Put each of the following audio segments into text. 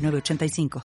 3985.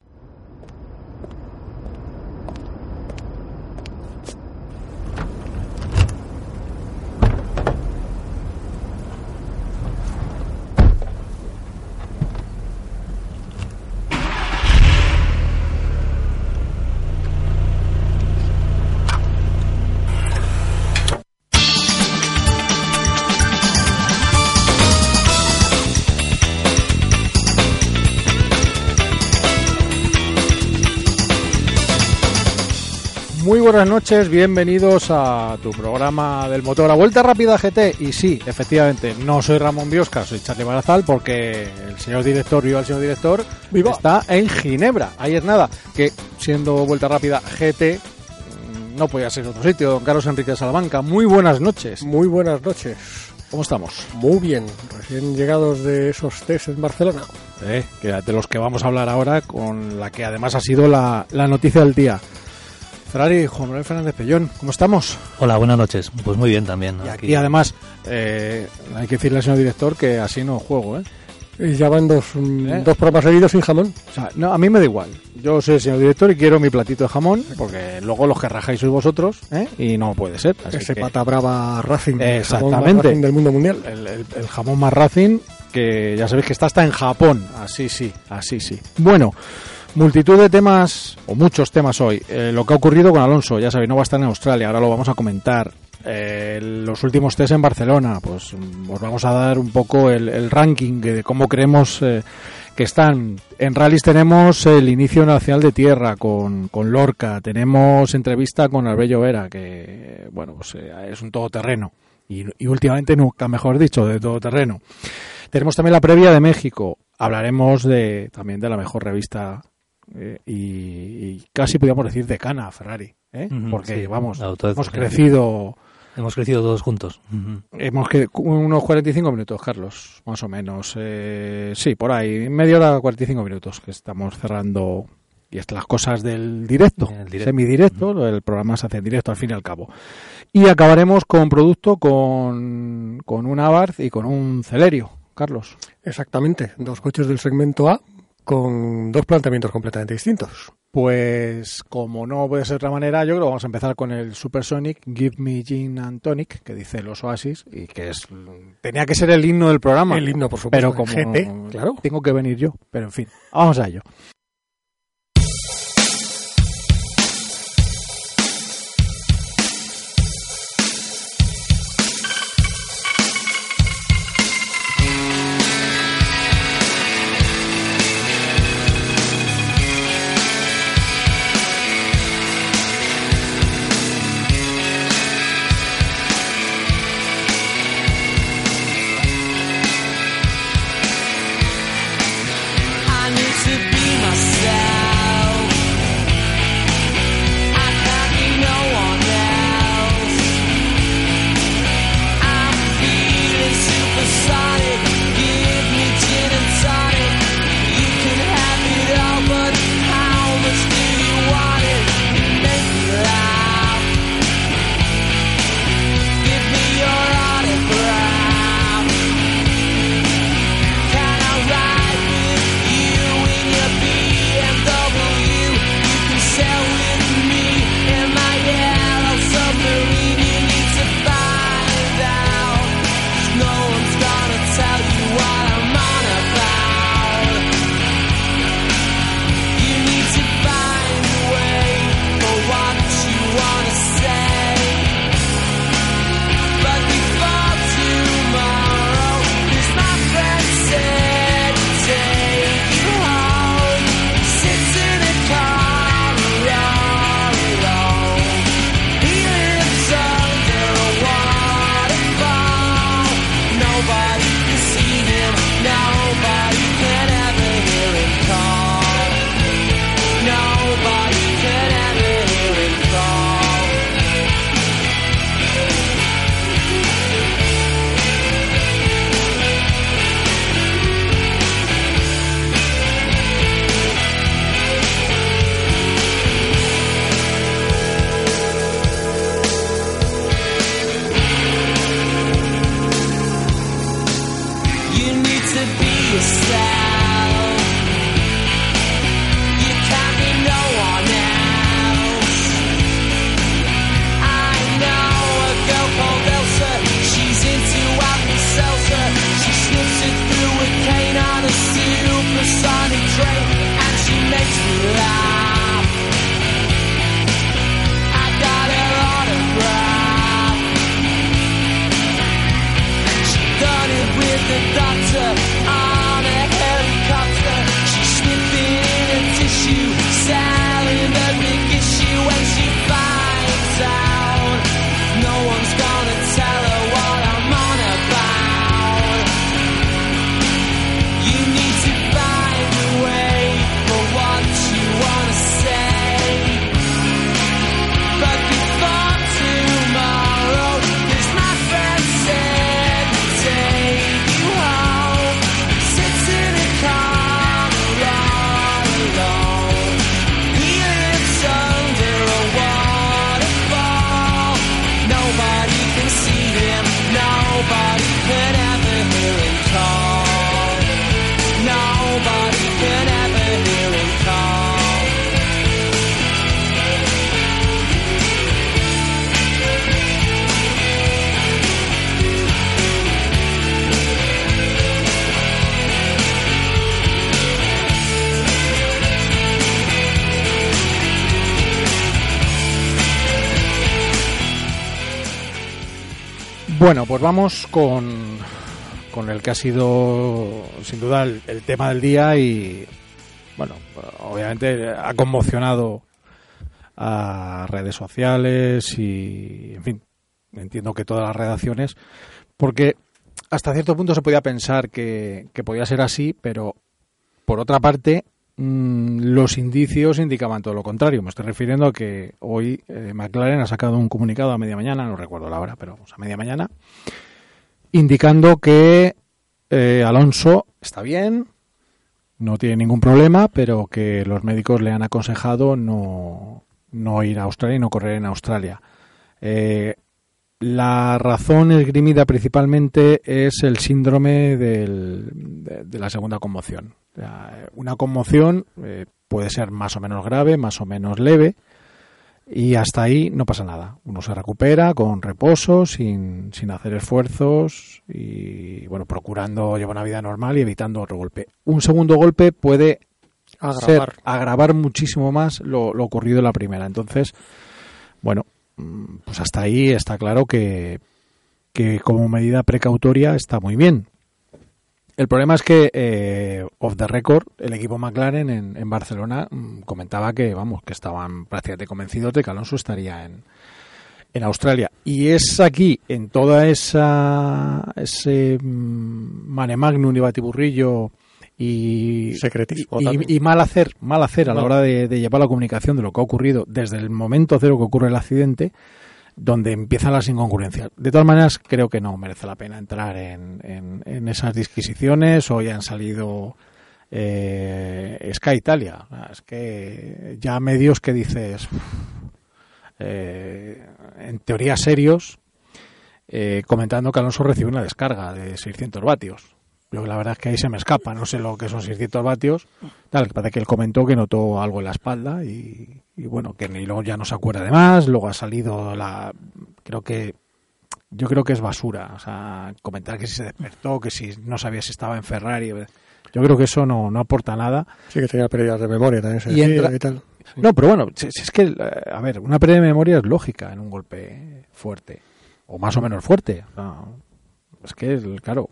Buenas noches, bienvenidos a tu programa del motor, la Vuelta Rápida GT. Y sí, efectivamente, no soy Ramón Biosca, soy Charlie Barazal, porque el señor director, viva el señor director, está en Ginebra. Ahí es nada, que siendo Vuelta Rápida GT, mm, no podía ser otro sitio. Don Carlos Enrique Salamanca, muy buenas noches. Muy buenas noches. ¿Cómo estamos? Muy bien, recién llegados de esos test en Barcelona. Eh, que de los que vamos a hablar ahora, con la que además ha sido la, la noticia del día. Ferrari, Juan Manuel Fernández Pellón, ¿cómo estamos? Hola, buenas noches. Pues muy bien también. Y aquí, además, eh, hay que decirle al señor director que así no juego, ¿eh? Y ya van dos, mm, dos programas seguidos sin jamón. O sea, no, a mí me da igual. Yo soy el señor director y quiero mi platito de jamón, porque luego los que rajáis sois vosotros, ¿eh? y no puede ser. Así Ese que- pata brava Racing. el jamón más Exactamente. Racing del mundo mundial. El, el- el jamón más Racing, que ya sabéis que está hasta en Japón. Así sí, así sí. Bueno, multitud de temas, o muchos temas hoy. Eh, lo que ha ocurrido con Alonso, ya sabéis, no va a estar en Australia, ahora lo vamos a comentar. Eh, los últimos test en Barcelona, pues mm, os vamos a dar un poco el, ranking de cómo creemos eh, que están. En rallies tenemos el inicio nacional de tierra con, con Lorca, tenemos entrevista con Arbello Vera, que bueno, pues eh, es un todoterreno. Y, y últimamente nunca, mejor dicho, de todoterreno. Tenemos también la previa de México. Hablaremos de también de la mejor revista eh, y, y casi podríamos decir de Cana Ferrari, ¿eh? Porque sí, vamos, hemos crecido Hemos crecido todos juntos. Ujú. Hemos que unos 45 minutos, Carlos, más o menos. Eh, sí, por ahí, media hora, 45 minutos, que estamos cerrando. Y estas las cosas del directo, El directo. semidirecto, el programa se hace en directo al fin y al cabo. Y acabaremos con producto con, con un Abarth y con un Celerio, Carlos. Exactamente, dos coches del segmento A con dos planteamientos completamente distintos. Pues como no puede ser de otra manera, yo creo que vamos a empezar con el Supersonic Give Me Gin and Tonic, que dice los Oasis, y que es tenía que ser el himno del programa. El himno, por supuesto, pero como GT, claro. tengo que venir yo, pero en fin, vamos a ello. Pues vamos con, con el que ha sido sin duda el, tema del día y bueno, obviamente ha conmocionado a redes sociales y en fin, entiendo que todas las redacciones porque hasta cierto punto se podía pensar que, podía ser así, pero por otra parte los indicios indicaban todo lo contrario. Me estoy refiriendo a que hoy eh, McLaren ha sacado un comunicado a media mañana, no recuerdo la hora, pero vamos, a media mañana, indicando que eh, Alonso está bien, no tiene ningún problema, pero que los médicos le han aconsejado no, no ir a Australia y no correr en Australia. Eh, la razón esgrimida principalmente es el síndrome del, de, de, la segunda conmoción. Una conmoción eh, puede ser más o menos grave, más o menos leve, y hasta ahí no pasa nada. Uno se recupera con reposo, sin, sin hacer esfuerzos y, bueno, procurando llevar una vida normal y evitando otro golpe. Un segundo golpe puede agravar, ser, agravar muchísimo más lo, lo ocurrido en la primera. Entonces, bueno, pues hasta ahí está claro que, que como medida precautoria está muy bien. El problema es que eh, off the record el equipo McLaren en, Barcelona mm, comentaba que vamos que estaban prácticamente convencidos de que Alonso estaría en, en Australia y es aquí en toda esa ese mm, mare magnum y batiburrillo y, Secretismo, y, y, mal hacer mal hacer a la hora de, de, llevar la comunicación de lo que ha ocurrido desde el momento cero que ocurre el accidente donde empiezan las incongruencias. De todas maneras, creo que no merece la pena entrar en, en, en esas disquisiciones. Hoy han salido eh, Sky Italia. Es que ya medios que dices, eh, en teoría serios, eh, comentando que Alonso recibe una descarga de 600 vatios. Yo la verdad es que ahí se me escapa, no sé lo que son 600 vatios. Tal, parece que él comentó que notó algo en la espalda y, y bueno, que ni luego ya no se acuerda de más. Luego ha salido la. Creo que. Yo creo que es basura. O sea, comentar que si se despertó, que si no sabía si estaba en Ferrari. Yo creo que eso no, no aporta nada. Sí, que tenía pérdidas de memoria también. Se y, entra... y tal. No, pero bueno, si, si es que, a ver, una pérdida de memoria es lógica en un golpe fuerte. O más o menos fuerte. No, es que, claro.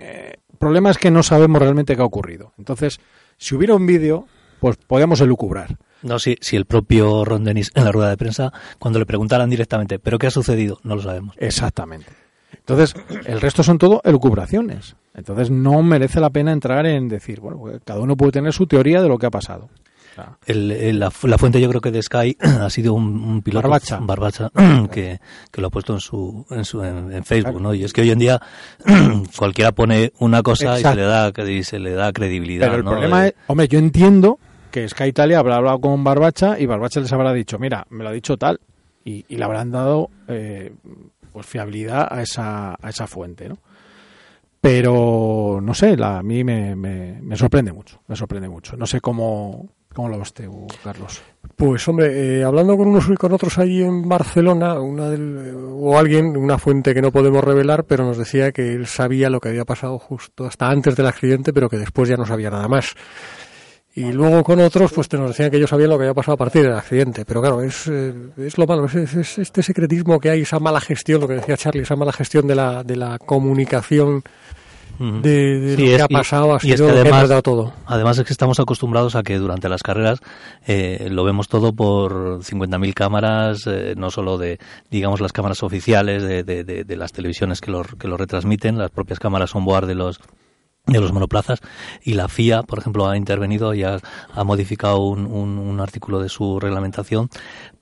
Eh, problema es que no sabemos realmente qué ha ocurrido. Entonces, si hubiera un vídeo, pues podríamos elucubrar. No, si, si el propio Ron Dennis en la rueda de prensa, cuando le preguntaran directamente, ¿pero qué ha sucedido? No lo sabemos. Exactamente. Entonces, el resto son todo elucubraciones. Entonces, no merece la pena entrar en decir, bueno, cada uno puede tener su teoría de lo que ha pasado. El, el, la, la, fuente yo creo que de Sky ha sido un, un piloto Barbacha, Barbacha que, que, lo ha puesto en su en, su, en, en Facebook, ¿no? Y es que hoy en día cualquiera pone una cosa Exacto. y se le da y se le da credibilidad. Pero el ¿no? problema es, hombre, yo entiendo que Sky Italia habrá hablado con Barbacha y Barbacha les habrá dicho, mira, me lo ha dicho tal y, y le habrán dado eh, pues fiabilidad a esa a esa fuente, ¿no? Pero no sé, la, a mí me, me, me sorprende mucho, me sorprende mucho. No sé cómo ¿Cómo lo ves tú, Carlos? Pues hombre, eh, hablando con unos y con otros allí en Barcelona, una del, o alguien, una fuente que no podemos revelar, pero nos decía que él sabía lo que había pasado justo hasta antes del accidente, pero que después ya no sabía nada más. Y luego con otros, pues te nos decían que ellos sabían lo que había pasado a partir del accidente. Pero claro, es, eh, es lo malo, es, es, este secretismo que hay, esa mala gestión, lo que decía Charlie, esa mala gestión de la, de la comunicación de, de sí, lo que ha pasado, y, ha sido es que además, todo. Además es que estamos acostumbrados a que durante las carreras eh, lo vemos todo por 50.000 cámaras, eh, no solo de, digamos, las cámaras oficiales de, de, de, las televisiones que lo, que lo retransmiten, las propias cámaras on board de los de los monoplazas y la FIA, por ejemplo, ha intervenido y ha, ha modificado un, un, un, artículo de su reglamentación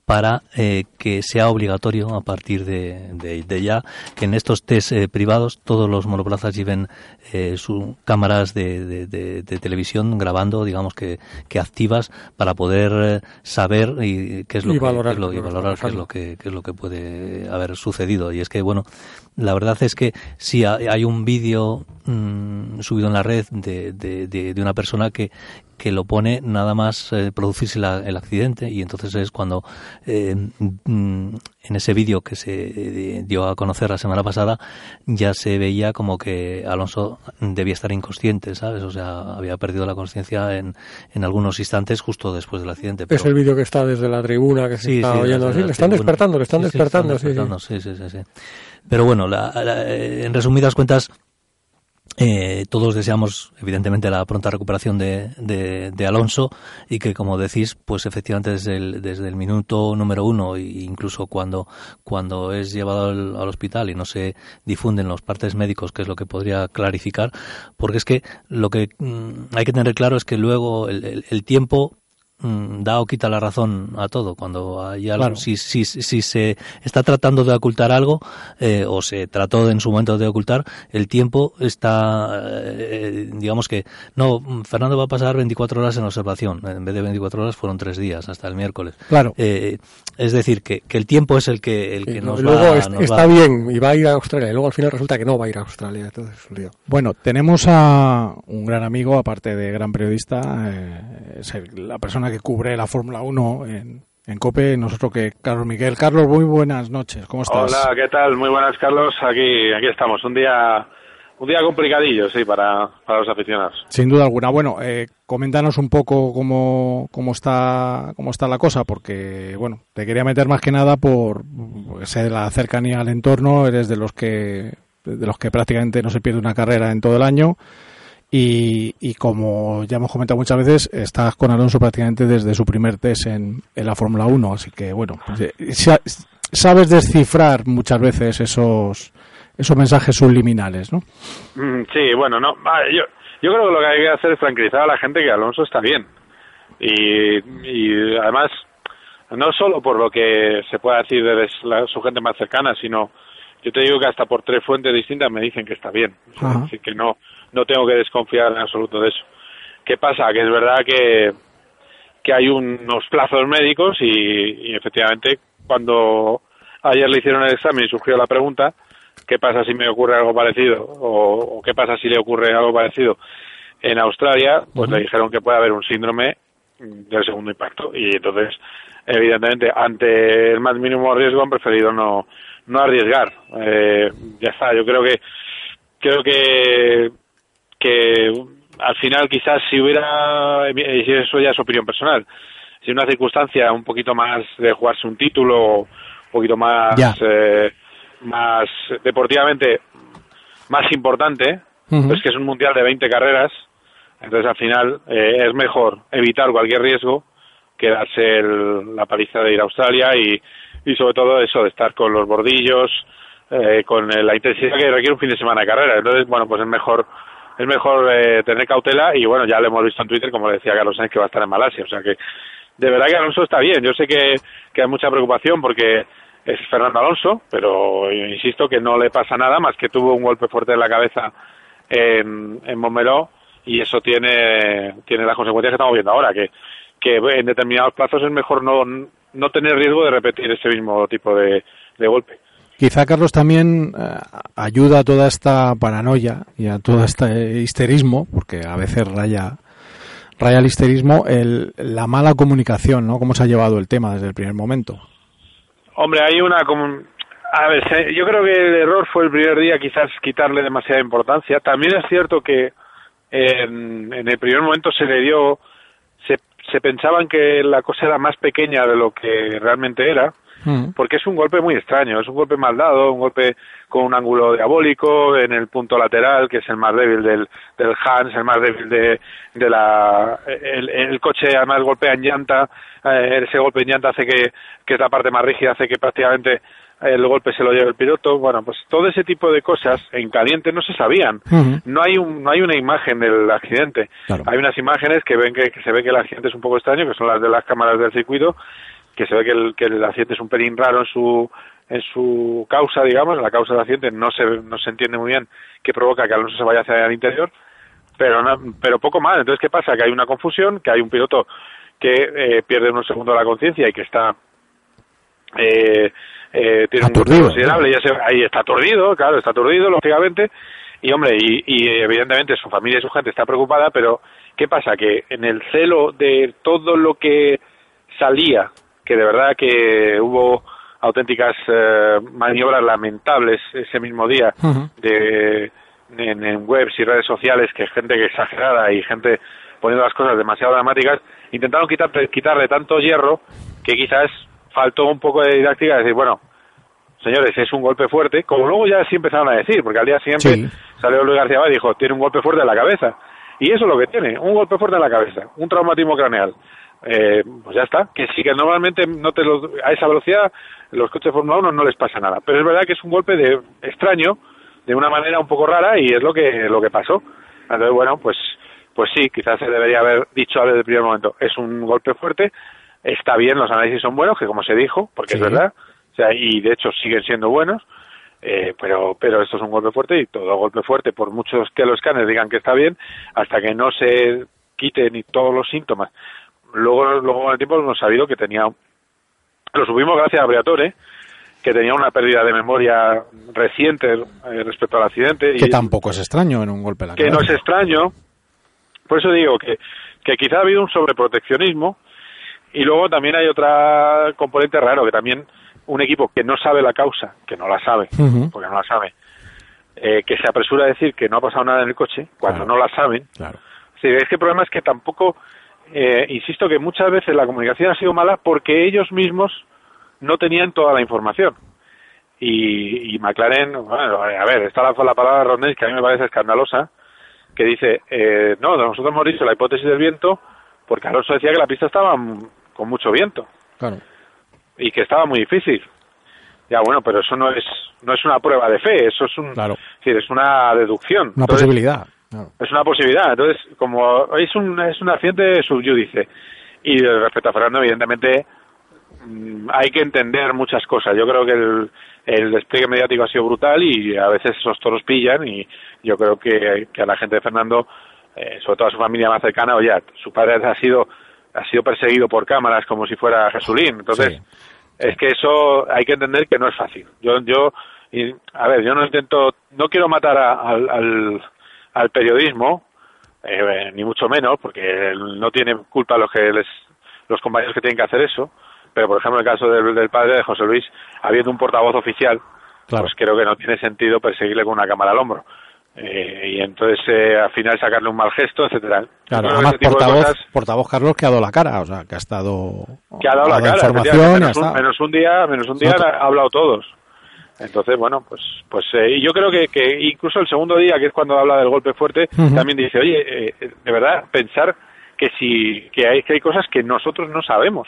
para eh, que sea obligatorio a partir de, de, de, ya que en estos test eh, privados todos los monoplazas lleven eh, sus cámaras de, de, televisión grabando, digamos que, que activas para poder eh, saber y qué es lo y que, valorar, qué es lo, y valorar qué es lo que qué es lo que puede haber sucedido. Y es que bueno la verdad es que sí hay un vídeo mmm, subido en la red de, una persona que, que lo pone nada más eh, producirse el accidente y entonces es cuando eh, mm, en ese vídeo que se dio a conocer la semana pasada ya se veía como que Alonso debía estar inconsciente, ¿sabes? O sea, había perdido la conciencia en, en algunos instantes justo después del accidente. Es el vídeo que está desde la tribuna que se está oyendo. le están despertando, le están despertando. Sí, sí, sí. Pero bueno, en resumidas cuentas, eh, todos deseamos, evidentemente, la pronta recuperación de, de, Alonso y que, como decís, pues efectivamente desde el, desde el minuto número uno, e incluso cuando, cuando es llevado al, hospital y no se difunden los partes médicos, que es lo que podría clarificar, porque es que lo que mm, hay que tener claro es que luego el, el tiempo da o quita la razón a todo. Cuando hay algo, si, si, si, se está tratando de ocultar algo, eh, o se trató en su momento de ocultar, el tiempo está, eh, digamos que, no, Fernando va a pasar 24 horas en observación. En vez de 24 horas fueron tres días, hasta el miércoles. Claro. Eh, es decir, que, que, el tiempo es el que, el que nos luego va, está bien y va a ir a Australia. Y luego al final resulta que no va a ir a Australia. Entonces, bueno, tenemos a un gran amigo, aparte de gran periodista, es la persona que cubre la Fórmula 1 en, en COPE, nosotros que Carlos Miguel. Carlos, muy buenas noches, ¿cómo estás? Hola, ¿qué tal? Muy buenas, Carlos. Aquí, aquí estamos, un día un día complicadillo, sí, para, para los aficionados. Sin duda alguna. Bueno, eh, coméntanos un poco cómo, cómo, está, cómo está la cosa, porque, bueno, te quería meter más que nada por, ser la cercanía al entorno, eres de los que de los que prácticamente no se pierde una carrera en todo el año. Y, como ya hemos comentado muchas veces, estás con Alonso prácticamente desde su primer test en, en la Fórmula 1, así que bueno, pues, eh, sabes descifrar muchas veces esos esos mensajes subliminales, ¿no? Mm, sí, bueno, no, yo, yo creo que lo que hay que hacer es tranquilizar a la gente que Alonso está bien. Y, y además, no solo por lo que se pueda decir de su gente más cercana, sino yo te digo que hasta por tres fuentes distintas me dicen que está bien. así que no, no tengo que desconfiar en absoluto de eso. ¿Qué pasa? Que es verdad que, que hay unos plazos médicos y, efectivamente cuando ayer le hicieron el examen y surgió la pregunta, ¿qué pasa si me ocurre algo parecido? O, qué pasa si le ocurre algo parecido en Australia? Pues le dijeron que puede haber un síndrome del segundo impacto y entonces evidentemente ante el más mínimo riesgo han preferido no no arriesgar eh, ya está yo creo que creo que que al final quizás si hubiera, y eso ya es opinión personal, si una circunstancia un poquito más de jugarse un título, un poquito más, eh, más deportivamente más importante, pues que es un mundial de 20 carreras, entonces al final eh, es mejor evitar cualquier riesgo que darse la paliza de ir a Australia y, y sobre todo eso de estar con los bordillos, eh, con la intensidad que requiere un fin de semana de carrera. Entonces, bueno, pues es mejor es mejor eh, tener cautela y bueno, ya lo hemos visto en Twitter, como decía Carlos Sainz, que va a estar en Malasia. O sea que de verdad que Alonso está bien. Yo sé que, que hay mucha preocupación porque es Fernando Alonso, pero insisto que no le pasa nada más que tuvo un golpe fuerte en la cabeza en, en Montmeló y eso tiene, tiene las consecuencias que estamos viendo ahora, que, que en determinados plazos es mejor no, no tener riesgo de repetir ese mismo tipo de, de golpe. Quizá, Carlos, también eh, ayuda a toda esta paranoia y a todo este histerismo, porque a veces raya, raya el histerismo, el, la mala comunicación, ¿no? ¿Cómo se ha llevado el tema desde el primer momento? Hombre, hay una... A ver, yo creo que el error fue el primer día quizás quitarle demasiada importancia. También es cierto que en, en el primer momento se le dio... Se, se pensaban que la cosa era más pequeña de lo que realmente era Mm. porque es un golpe muy extraño, es un golpe mal dado, un golpe con un ángulo diabólico en el punto lateral, que es el más débil del, del Hans, el más débil de, de la... El, coche además golpea en llanta, eh, ese golpe en llanta hace que, que es la parte más rígida, hace que prácticamente el golpe se lo lleve el piloto. Bueno, pues todo ese tipo de cosas en caliente no se sabían. No hay un, no hay una imagen del accidente. Hay unas imágenes que ven que, que, se ve que el accidente es un poco extraño, que son las de las cámaras del circuito, que se ve que el, que el accidente es un pelín raro en su en su causa, digamos, la causa del accidente no se, no se entiende muy bien qué provoca que Alonso se vaya hacia el interior, pero pero poco más. Entonces, ¿qué pasa? Que hay una confusión, que hay un piloto que eh, pierde unos segundos la conciencia y que está eh, eh, tiene un considerable, ya ahí está aturdido, claro, está aturdido, lógicamente, y hombre, y, y evidentemente su familia y su gente está preocupada, pero ¿qué pasa? Que en el celo de todo lo que salía, que de verdad que hubo auténticas eh, maniobras lamentables ese mismo día de, en, en, webs y redes sociales, que gente que exagerada y gente poniendo las cosas demasiado dramáticas, intentaron quitar, quitarle tanto hierro que quizás faltó un poco de didáctica, de decir, bueno, señores, es un golpe fuerte, como luego ya sí empezaron a decir, porque al día siguiente salió Luis García y dijo, tiene un golpe fuerte en la cabeza. Y eso es lo que tiene, un golpe fuerte en la cabeza, un traumatismo craneal. Eh, pues ya está, que sí que normalmente no te lo, a esa velocidad los coches de Fórmula 1 no les pasa nada, pero es verdad que es un golpe de extraño, de una manera un poco rara y es lo que lo que pasó. Entonces, bueno, pues pues sí, quizás se debería haber dicho desde el primer momento, es un golpe fuerte, está bien, los análisis son buenos, que como se dijo, porque es verdad, o sea, y de hecho siguen siendo buenos, eh, pero, pero esto es un golpe fuerte y todo golpe fuerte, por muchos que los escáneres digan que está bien, hasta que no se quiten ni todos los síntomas. Luego, luego con el tiempo hemos sabido que tenía, lo subimos gracias a Briatore, que tenía una pérdida de memoria reciente eh, respecto al accidente. Que tampoco es extraño en un golpe la Que no es extraño. Por eso digo que, que quizá ha habido un sobreproteccionismo y luego también hay otra componente raro, que también un equipo que no sabe la causa, que no la sabe, porque no la sabe, eh, que se apresura a decir que no ha pasado nada en el coche, cuando no la saben. Claro. Sí, es que el problema es que tampoco, eh, insisto que muchas veces la comunicación ha sido mala porque ellos mismos no tenían toda la información. Y, y McLaren, bueno, a ver, está la, la palabra Rondes que a mí me parece escandalosa, que dice, eh, no, nosotros hemos dicho la hipótesis del viento porque Alonso decía que la pista estaba con mucho viento. Claro y que estaba muy difícil. Ya bueno, pero eso no es no es una prueba de fe, eso es un claro. es una deducción. Una posibilidad. Es una posibilidad. Entonces, como es un es un accidente subyúdice y respecto a Fernando, evidentemente mm, hay que entender muchas cosas. Yo creo que el, el despliegue mediático ha sido brutal y a veces esos toros pillan y yo creo que, que a la gente de Fernando, eh, sobre todo a su familia más cercana, oye, su padre ha sido ha sido perseguido por cámaras como si fuera Jesulín. Entonces, es que eso hay que entender que no es fácil. Yo, yo, y, a ver, yo no intento, no quiero matar al, al, al, periodismo, eh, ni mucho menos, porque no tiene culpa los que les, los compañeros que tienen que hacer eso. Pero, por ejemplo, en el caso del, del padre de José Luis, habiendo un portavoz oficial, claro. pues creo que no tiene sentido perseguirle con una cámara al hombro. Eh, y entonces eh, al final sacarle un mal gesto, etcétera. Claro, además portavoz, cosas, portavoz Carlos que ha dado la cara, o sea, que ha estado que ha dado la cara, información, menos, un, menos, un, día, menos un día ha hablado todos. Entonces, bueno, pues pues eh, yo creo que, que incluso el segundo día, que es cuando habla del golpe fuerte, uh -huh. también dice, oye, eh, de verdad, pensar que si que hay que hay cosas que nosotros no sabemos.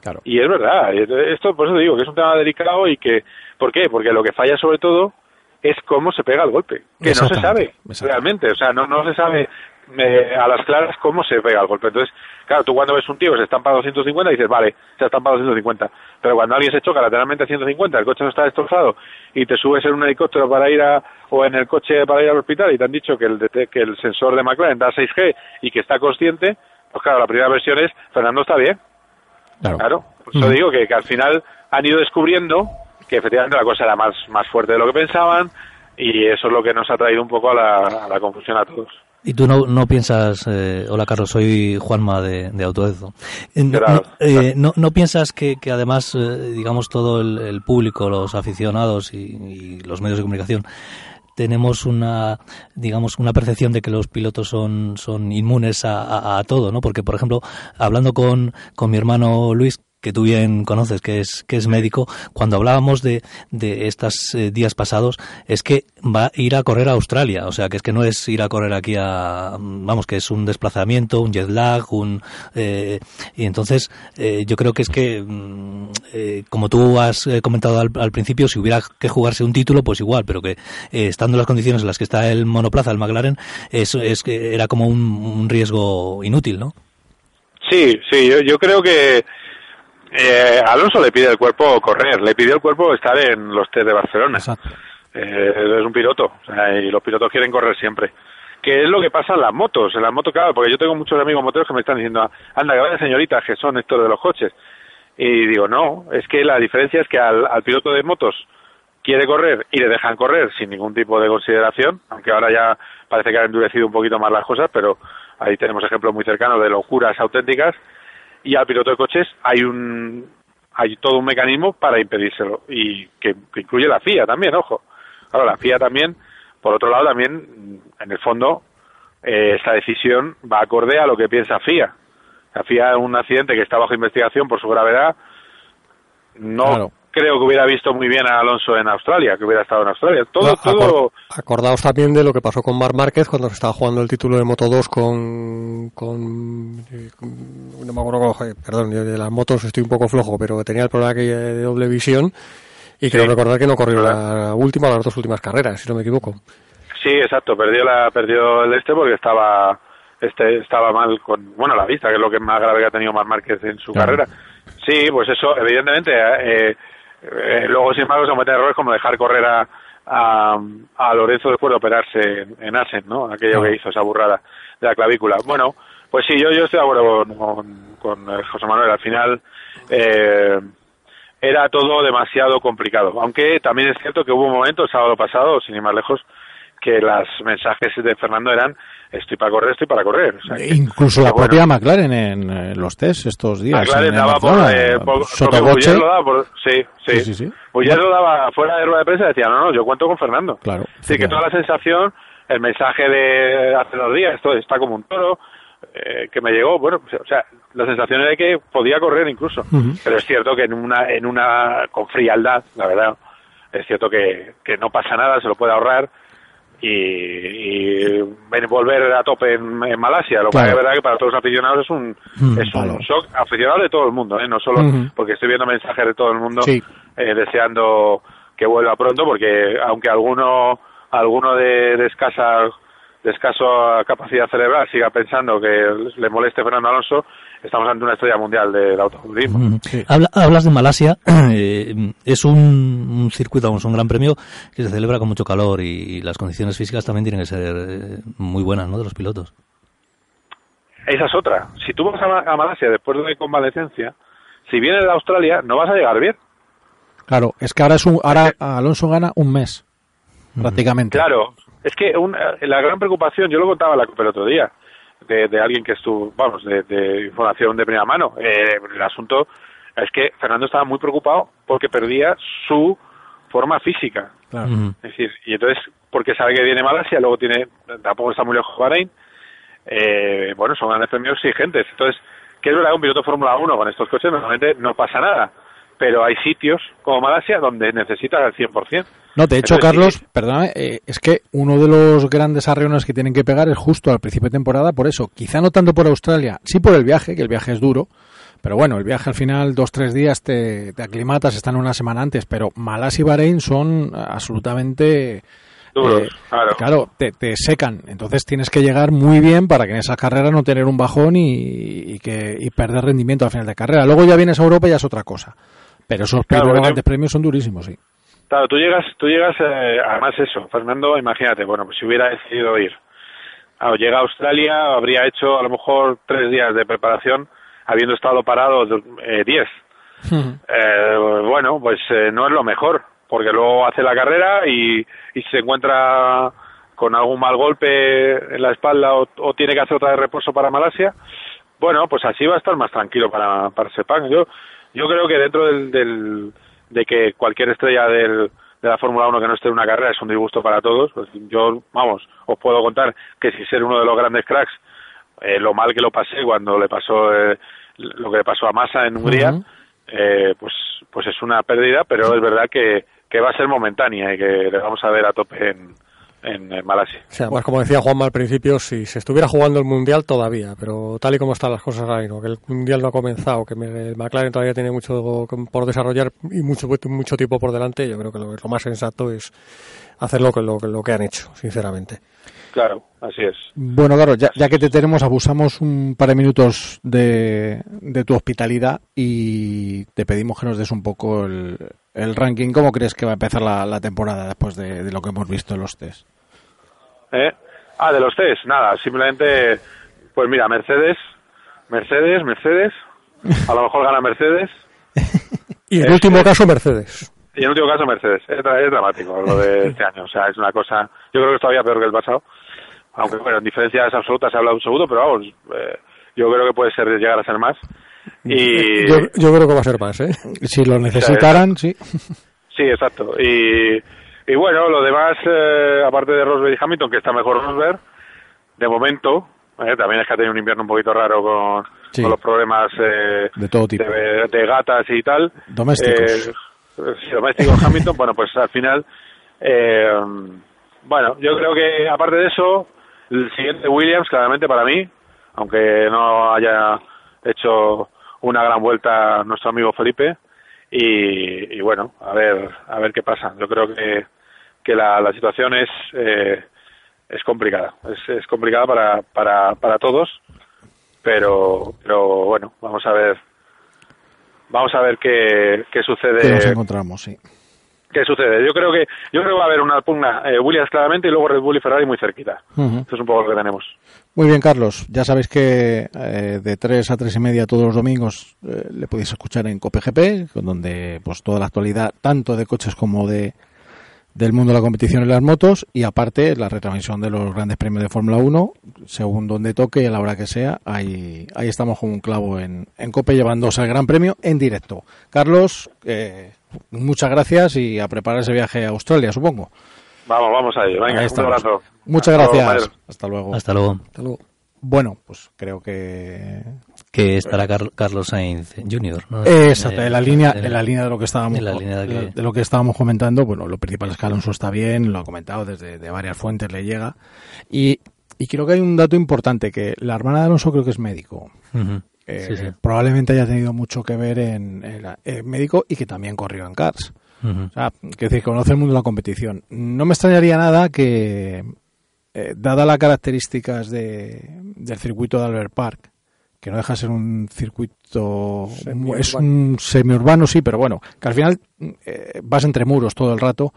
Claro. Y es verdad, esto por eso digo que es un tema delicado y que ¿por qué? Porque lo que falla sobre todo es cómo se pega el golpe, que no se sabe realmente, o sea, no, no se sabe eh, a las claras cómo se pega el golpe. Entonces, claro, tú cuando ves un tío que se estampa a 250 dices, vale, se ha estampado a 250, pero cuando alguien se choca lateralmente a 150, el coche no está destrozado y te subes en un helicóptero para ir a, o en el coche para ir al hospital y te han dicho que el, que el sensor de McLaren da 6G y que está consciente, pues claro, la primera versión es, Fernando está bien. Claro. claro. Por eso digo que, que al final han ido descubriendo que efectivamente la cosa era más, más fuerte de lo que pensaban y eso es lo que nos ha traído un poco a la, a la confusión a todos. Y tú no, no piensas, eh, hola Carlos, soy Juanma de, de Autoezo. No, claro, eh, claro. no, no, piensas que, que además, eh, digamos, todo el, el, público, los aficionados y, y, los medios de comunicación tenemos una, digamos, una percepción de que los pilotos son, son inmunes a, a, a todo, ¿no? Porque, por ejemplo, hablando con, con mi hermano Luis, que tú bien conoces, que es, que es médico, cuando hablábamos de, de estos eh, días pasados, es que va a ir a correr a Australia, o sea, que es que no es ir a correr aquí a, vamos, que es un desplazamiento, un jet lag, un, eh, y entonces eh, yo creo que es que, mm, eh, como tú has eh, comentado al, al, principio, si hubiera que jugarse un título, pues igual, pero que estando en las condiciones en las que está el monoplaza, el McLaren, es, es que era como un, un riesgo inútil, ¿no? Sí, sí, yo creo que eh, Alonso le pide al cuerpo correr, le pidió al cuerpo estar en los test de Barcelona. Exacto. Eh, es un piloto, o sea, y los pilotos quieren correr siempre. Que es lo que pasa en las motos, en las motos, claro, porque yo tengo muchos amigos moteros que me están diciendo, anda, que vaya señoritas que son estos de los coches. Y digo, no, es que la diferencia es que al, al piloto de motos quiere correr y le dejan correr sin ningún tipo de consideración, aunque ahora ya parece que han endurecido un poquito más las cosas, pero ahí tenemos ejemplos muy cercanos de locuras auténticas, y al piloto de coches hay un hay todo un mecanismo para impedírselo y que, incluye la FIA también, ojo. Claro, la FIA también, por otro lado, también, en el fondo, eh, esta decisión va acorde a lo que piensa FIA. La FIA es un accidente que está bajo investigación por su gravedad. No creo que hubiera visto muy bien a Alonso en Australia, que hubiera estado en Australia. Todo, todo... Acordaos también de lo que pasó con Mar Márquez cuando se estaba jugando el título de Moto 2 con, con, no me acuerdo, perdón, de las motos estoy un poco flojo, pero tenía el problema que de doble visión y creo recordar que no corrió la última o las dos últimas carreras, si no me equivoco. Sí, exacto, perdió la perdió el este porque estaba este estaba mal con bueno la vista que es lo que más grave que ha tenido Mar Márquez en su carrera sí pues eso evidentemente eh, eh, luego, sin embargo, se cometen errores como dejar correr a, a, Lorenzo después de operarse en, Asen, ¿no? Aquello que hizo, esa burrada de la clavícula. Bueno, pues sí, yo, yo estoy de acuerdo con, con, eh, José Manuel. Al final eh, era todo demasiado complicado. Aunque también es cierto que hubo un momento, el sábado pasado, sin ir más lejos, que los mensajes de Fernando eran estoy para correr, estoy para correr. Incluso la propia McLaren en los test estos días. McLaren daba por, eh, por, lo daba por, sí, sí. sí, sí, Pues ya lo daba fuera de rueda de prensa y decía, no, no, yo cuento con Fernando. Claro. Sí, que toda la sensación, el mensaje de hace dos días, esto está como un toro, eh, que me llegó, bueno, pues, o sea, la sensación era de que podía correr incluso. Pero es cierto que en una, en una, con frialdad, la verdad, es cierto que, que no pasa nada, se lo puede ahorrar y, volver a tope en, Malasia. Lo que es verdad que para todos los aficionados es un, mm, es un shock aficionado de todo el mundo, ¿eh? no solo porque estoy viendo mensajes de todo el mundo eh, deseando que vuelva pronto, porque aunque alguno, alguno de, de escasa de escaso capacidad cerebral siga pensando que le moleste Fernando Alonso, estamos ante una estrella mundial del automovilismo. hablas de Malasia, eh, es un, circuito, es un gran premio que se celebra con mucho calor y, las condiciones físicas también tienen que ser eh, muy buenas, ¿no?, de los pilotos. Esa es otra. Si tú vas a, Malasia después de convalecencia, si vienes de Australia, no vas a llegar bien. Claro, es que ahora, es un, ahora Alonso gana un mes, prácticamente. Claro, es que la gran preocupación, yo lo contaba la el otro día, de, alguien que estuvo, vamos, de, información de primera mano. Eh, el asunto es que Fernando estaba muy preocupado porque perdía su forma física. Es decir, y entonces, porque sabe que viene Malasia, luego tiene, tampoco está muy lejos Bahrein, eh, bueno, son grandes premios exigentes. Entonces, que es verdad, un piloto de Fórmula 1 con estos coches normalmente no pasa nada, pero hay sitios como Malasia donde necesitas el 100%. No, de hecho, Carlos, perdóname, eh, es que uno de los grandes arreones que tienen que pegar es justo al principio de temporada, por eso, quizá no tanto por Australia, sí por el viaje, que el viaje es duro, pero bueno, el viaje al final, dos, tres días te, aclimatas, están una semana antes, pero Malas y Bahrein son absolutamente... Duros, eh, claro. claro te, secan. Entonces tienes que llegar muy bien para que en esa carrera no tener un bajón y, que, y perder rendimiento al final de carrera. Luego ya vienes a Europa y ya es otra cosa. Pero esos grandes premios son durísimos, sí. Claro, tú llegas, tú llegas, eh, además eso, Fernando, imagínate, bueno, pues si hubiera decidido ir, llega a Australia, habría hecho a lo mejor tres días de preparación, habiendo estado parado eh, diez. Eh, bueno, pues no es lo mejor, porque luego hace la carrera y, y se encuentra con algún mal golpe en la espalda o, tiene que hacer otra de reposo para Malasia, bueno, pues así va a estar más tranquilo para, para Sepang. Yo, yo creo que dentro del de que cualquier estrella del, de la Fórmula 1 que no esté en una carrera es un disgusto para todos. Pues yo, vamos, os puedo contar que si ser uno de los grandes cracks, eh, lo mal que lo pasé cuando le pasó eh, lo que le pasó a Massa en Hungría, eh, pues, pues es una pérdida, pero es verdad que, que va a ser momentánea y que le vamos a ver a tope en, en, Malasia. Sí, además, como decía Juanma al principio, si se estuviera jugando el Mundial todavía, pero tal y como están las cosas ahora mismo, que el Mundial no ha comenzado, que el McLaren todavía tiene mucho por desarrollar y mucho, mucho tiempo por delante, yo creo que lo, más sensato es hacer lo lo, lo que han hecho, sinceramente. Claro, así es. Bueno, claro, ya, ya, que te tenemos, abusamos un par de minutos de, de, tu hospitalidad y te pedimos que nos des un poco el, el ranking. ¿Cómo crees que va a empezar la, la temporada después de, de, lo que hemos visto en los test? ¿Eh? Ah, de los test, nada, simplemente, pues mira, Mercedes, Mercedes, Mercedes, a lo mejor gana Mercedes. y en último caso, Mercedes. Y en último caso Mercedes. Es, dramático lo de este año. O sea, es una cosa. Yo creo que es todavía peor que el pasado. Aunque, bueno, en diferencias absolutas se habla de un segundo, pero vamos, eh, yo creo que puede ser llegar a ser más. Y... Yo, yo creo que va a ser más, ¿eh? Si lo necesitaran, sí. Sí, exacto. Y, y bueno, lo demás, eh, aparte de Rosberg y Hamilton, que está mejor Rosberg, de momento, eh, también es que ha tenido un invierno un poquito raro con, con los problemas eh, de todo tipo. De, gatas y tal. Domésticos. Sí, domésticos Hamilton, bueno, pues al final, bueno, yo creo que aparte de eso, el siguiente Williams, claramente para mí, aunque no haya hecho una gran vuelta nuestro amigo Felipe, y, bueno, a ver, a ver qué pasa. Yo creo que, que la, la situación es, eh, es complicada, es, es complicada para, para, para todos, pero, pero bueno, vamos a ver, vamos a ver qué, qué sucede. ¿Qué nos encontramos, sí. ¿Qué sucede? Yo creo que yo creo que va a haber una pugna eh, Williams claramente y luego Red Bull y Ferrari muy cerquita. Esto es un poco lo que tenemos. Muy bien, Carlos. Ya sabéis que eh, de 3 a 3 y media todos los domingos eh, le podéis escuchar en COPGP, donde pues toda la actualidad, tanto de coches como de del mundo de la competición en las motos y aparte la retransmisión de los grandes premios de Fórmula 1 según donde toque y a la hora que sea ahí, ahí estamos con un clavo en, en COPE llevándose al gran premio en directo. Carlos eh, muchas gracias y a preparar ese viaje a Australia supongo. Vamos vamos a ello venga un abrazo. Muchas gracias. Hasta luego. Hasta luego. Hasta luego. bueno pues creo que que estará Carlos Sainz Jr. ¿no? Exacto, en la línea, en la línea de lo que estábamos, en la línea de, que- de lo que estábamos comentando. Bueno, lo principal es que Alonso está bien, lo ha comentado desde de varias fuentes le llega y y creo que hay un dato importante que la hermana de Alonso creo que es médico. Ujú. Eh, Sí, sí. Probablemente haya tenido mucho que ver en, en la- eh, médico y que también corrió en Cars. Ujú. O sea, que decir, conoce el mundo de la competición. No me extrañaría nada que, eh, dada las características de, del circuito de Albert Park, que no deja de ser un circuito, es un semiurbano, sí, pero bueno, que al final eh, vas entre muros todo el rato.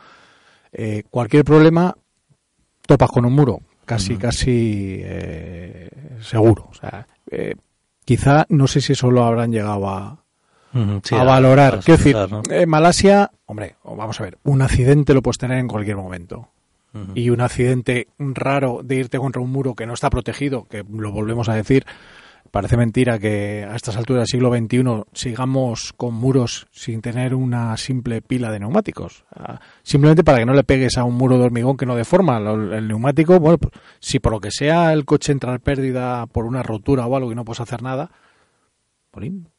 Eh, cualquier problema, topas con un muro, casi, casi eh, seguro. O sea, eh, quizá, no sé si eso lo habrán llegado a, sí, a valorar. a Quiero decir, eh, Malasia, hombre, vamos a ver, un accidente lo puedes tener en cualquier momento. Y un accidente raro de irte contra un muro que no está protegido, que lo volvemos a decir, parece mentira que a estas alturas del siglo XXI sigamos con muros sin tener una simple pila de neumáticos. Ah, Simplemente para que no le pegues a un muro de hormigón que no deforma. El neumático, bueno, pues, si por lo que sea el coche entra en pérdida por una rotura o algo y no puedes hacer nada,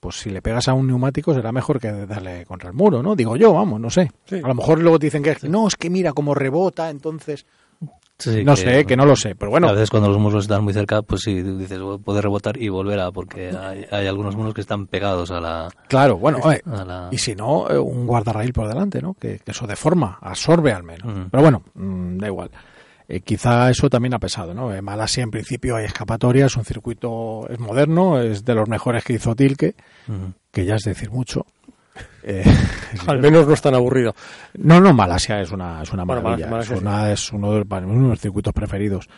pues si le pegas a un neumático será mejor que darle contra el muro, ¿no? Digo yo, vamos, no sé. Sí. A lo mejor luego te dicen que no, es que mira cómo rebota, entonces... Sí, no sé, que no lo sé, pero bueno. A veces cuando los muros están muy cerca, pues sí, dices, puede rebotar y volver a, porque hay, hay algunos muros que están pegados a la... Claro, bueno, oye, a la- y si no, eh, un guardarraíl por delante, ¿no? Que, que eso deforma, absorbe al menos. Pero bueno, mm, da igual. Eh, quizá eso también ha pesado, ¿no? En Malasia en principio hay escapatoria, es un circuito, es moderno, es de los mejores que hizo Tilke, que ya es decir mucho. Eh, Al menos no es tan aburrido. No, no, Malasia es una, es una Bueno, maravilla. Malasia es, sí. una- es uno de los, para mí, uno de los circuitos preferidos.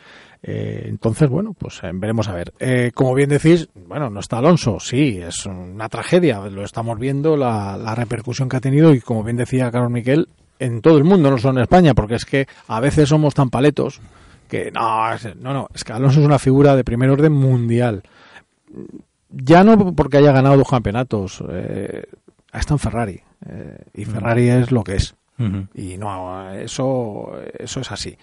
Eh, entonces, bueno, pues eh, veremos a ver. Eh, como bien decís, bueno, no está Alonso. Sí, es una tragedia. Lo estamos viendo, la, la repercusión que ha tenido y como bien decía Carlos Miquel, en todo el mundo, no solo en España, porque es que a veces somos tan paletos que no, no, no, es que Alonso es una figura de primer orden mundial. Ya no porque haya ganado dos campeonatos, ha estado en Ferrari. eh, y Ferrari es lo que es. Y no, eso, eso es así.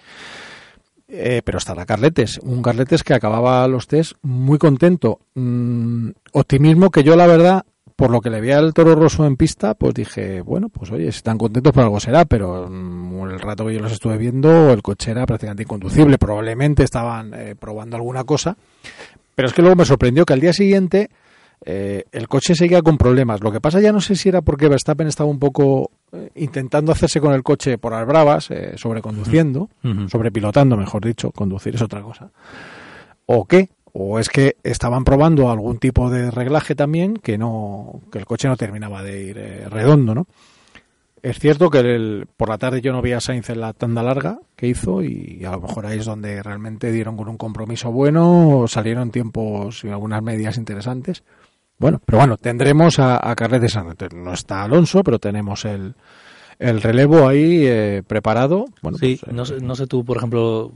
Eh, pero estará Carletes, un Carletes que acababa los test muy contento. Mm, optimismo que yo, la verdad, por lo que le vi al Toro Rosso en pista, pues dije, bueno, pues oye, si están contentos por algo será, pero mm, el rato que yo los estuve viendo, el coche era prácticamente inconducible. Probablemente estaban eh, probando alguna cosa. Pero es que luego me sorprendió que al día siguiente eh, el coche seguía con problemas. Lo que pasa ya no sé si era porque Verstappen estaba un poco eh, intentando hacerse con el coche por las bravas, eh, sobreconduciendo, sobrepilotando, mejor dicho, conducir es otra cosa. ¿O qué? O es que estaban probando algún tipo de reglaje también que no que el coche no terminaba de ir eh, redondo, ¿no? Es cierto que el- por la tarde yo no vi a Sainz en la tanda larga que hizo y a lo mejor ahí es donde realmente dieron con un compromiso bueno, salieron tiempos y algunas medias interesantes. Bueno, pero bueno, tendremos a, a Carles de San No está Alonso, pero tenemos el, el relevo ahí eh, preparado. Bueno, sí, pues, eh, no, sé, no sé tú, por ejemplo,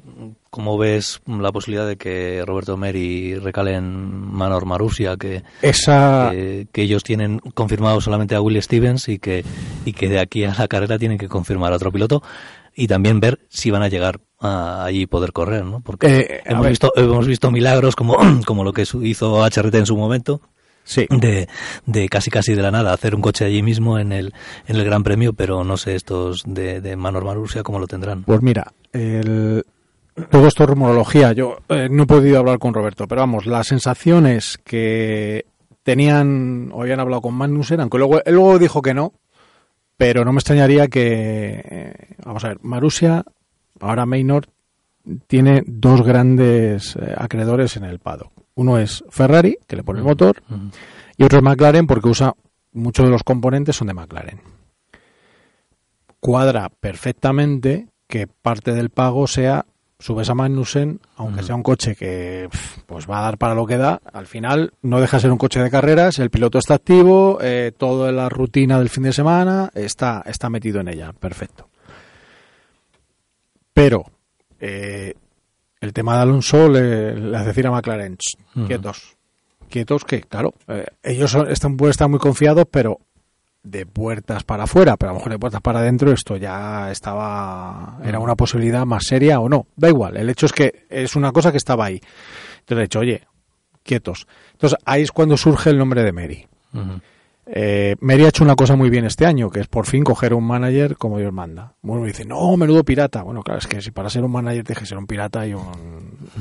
cómo ves la posibilidad de que Roberto Meri recale en Manor Marussia, que, esa que, que ellos tienen confirmado solamente a Will Stevens y que, y que de aquí a la carrera tienen que confirmar a otro piloto y también ver si van a llegar a allí y poder correr, ¿no? Porque Eh, hemos, visto, hemos visto milagros como, como lo que hizo HRT en su momento, sí. de, de casi casi de la nada hacer un coche allí mismo en el, en el Gran Premio, pero no sé estos de, de Manor Marussia cómo lo tendrán. Pues mira, el, todo esto es rumorología. Yo eh, no he podido hablar con Roberto, pero vamos, las sensaciones que tenían o habían hablado con Magnussen, aunque luego, él luego dijo que no, pero no me extrañaría que, eh, vamos a ver, Marussia, ahora Maynard, tiene dos grandes eh, acreedores en el paddock. Uno es Ferrari, que le pone el motor, y otro es McLaren porque usa muchos de los componentes son de McLaren. Cuadra perfectamente que parte del pago sea subes a Magnussen, aunque sea un coche que pues va a dar para lo que da, al final no deja de ser un coche de carreras, el piloto está activo, eh, toda la rutina del fin de semana está, está metido en ella, perfecto. Pero eh, el tema de Alonso le, le hace decir a McLaren, "Ch, Ujú. quietos, quietos que, claro, eh, ellos son- están, pueden estar muy confiados, pero de puertas para afuera, pero a lo mejor de puertas para adentro esto ya estaba, era una posibilidad más seria o no, da igual, el hecho es que es una cosa que estaba ahí. Entonces he dicho, oye, quietos. Entonces ahí es cuando surge el nombre de Mary. Eh, Mary ha hecho una cosa muy bien este año, que es por fin coger un manager como Dios manda. Bueno, me dice, no, menudo pirata. Bueno, claro, es que si para ser un manager tienes que ser un pirata y un,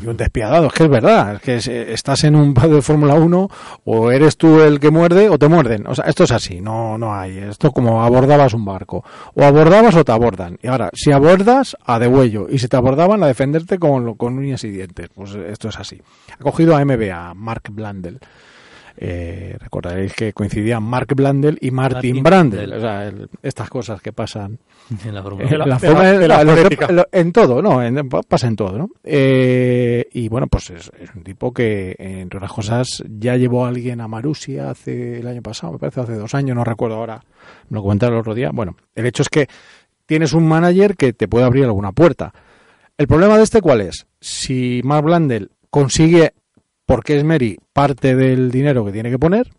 y un despiadado. Es que es verdad, es que es- eh, estás en un padre de Fórmula 1 o eres tú el que muerde o te muerden. O sea, esto es así, no, no hay. Esto es como abordabas un barco. O abordabas o te abordan. Y ahora, si abordas, a degüello. Y si te abordaban, a defenderte con, con uñas y dientes. Pues esto es así. Ha cogido a MBA, Mark Blandel. Eh, recordaréis que coincidían Mark Blandel y Martin, Martin Brandel. Brundle. O sea, el- estas cosas que pasan En la forma- la- de la en todo, ¿no? En- pasa en todo, ¿no? Eh, y bueno, pues es, es un tipo que, entre otras cosas, ya llevó a alguien a Marusia hace el año pasado, me parece, hace dos años, no recuerdo ahora, me lo comentaron el otro día. Bueno, el hecho es que tienes un manager que te puede abrir alguna puerta. El problema de este, ¿cuál es? Si Mark Blandel consigue, porque es Mary, parte del dinero que tiene que poner.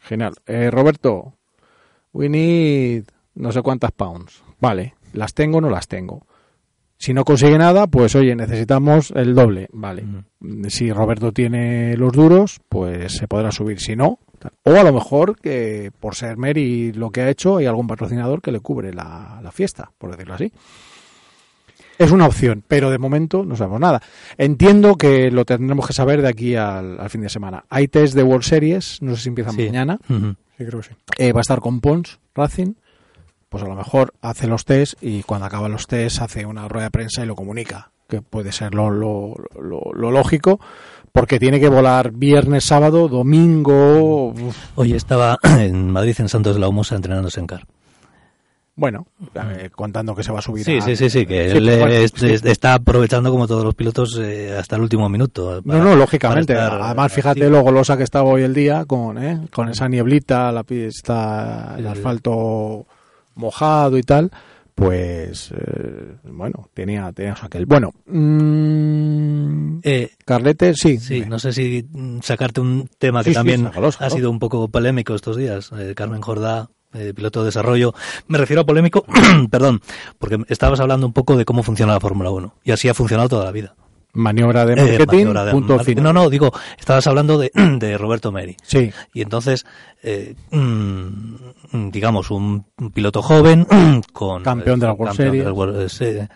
Genial. Eh, Roberto, we need no sé cuántas pounds. Vale, ¿las tengo o no las tengo? Si no consigue nada, pues oye, necesitamos el doble. Vale. Si Roberto tiene los duros, pues se podrá subir. Si no, tal. o a lo mejor que por ser Mary lo que ha hecho, hay algún patrocinador que le cubre la, la fiesta, por decirlo así. Es una opción, pero de momento no sabemos nada. Entiendo que lo tendremos que saber de aquí al, al fin de semana. Hay test de World Series, no sé si empiezan Sí. mañana. Sí, creo que sí. Eh, va a estar con Pons Racing. Pues a lo mejor hace los test y cuando acaban los test hace una rueda de prensa y lo comunica, que puede ser lo, lo, lo- lo lógico, porque tiene que volar viernes, sábado, domingo. uf, Hoy estaba en Madrid, en Santos de la Humosa, entrenándose en CAR. Bueno, eh, contando que se va a subir. Sí, a- sí, sí, sí, que Sí, él bueno, es- sí. es- está aprovechando como todos los pilotos eh, hasta el último minuto. No, para- no, lógicamente. para estar Además, fíjate activo. lo golosa que estaba hoy el día con, ¿eh? con esa nieblita, la pista, el asfalto mojado y tal. Pues, eh, bueno, tenía, tenía aquel. Bueno, mm, Eh, Carlete, sí. Sí, no sé si mm, sacarte un tema que Sí, sí, también ha sido un poco polémico estos días. Eh, Carmen Jordá, eh, piloto de desarrollo. Me refiero a polémico, perdón, porque estabas hablando un poco de cómo funciona la Fórmula 1. Y así ha funcionado toda la vida. Maniobra de Eh, marketing, maniobra de punto marketing. final. No, no, digo, estabas hablando de, de Roberto Meri. Sí, Y entonces, eh, mm, digamos, un, piloto joven con... Campeón de la eh, World campeón de Series. la World- eh, sí.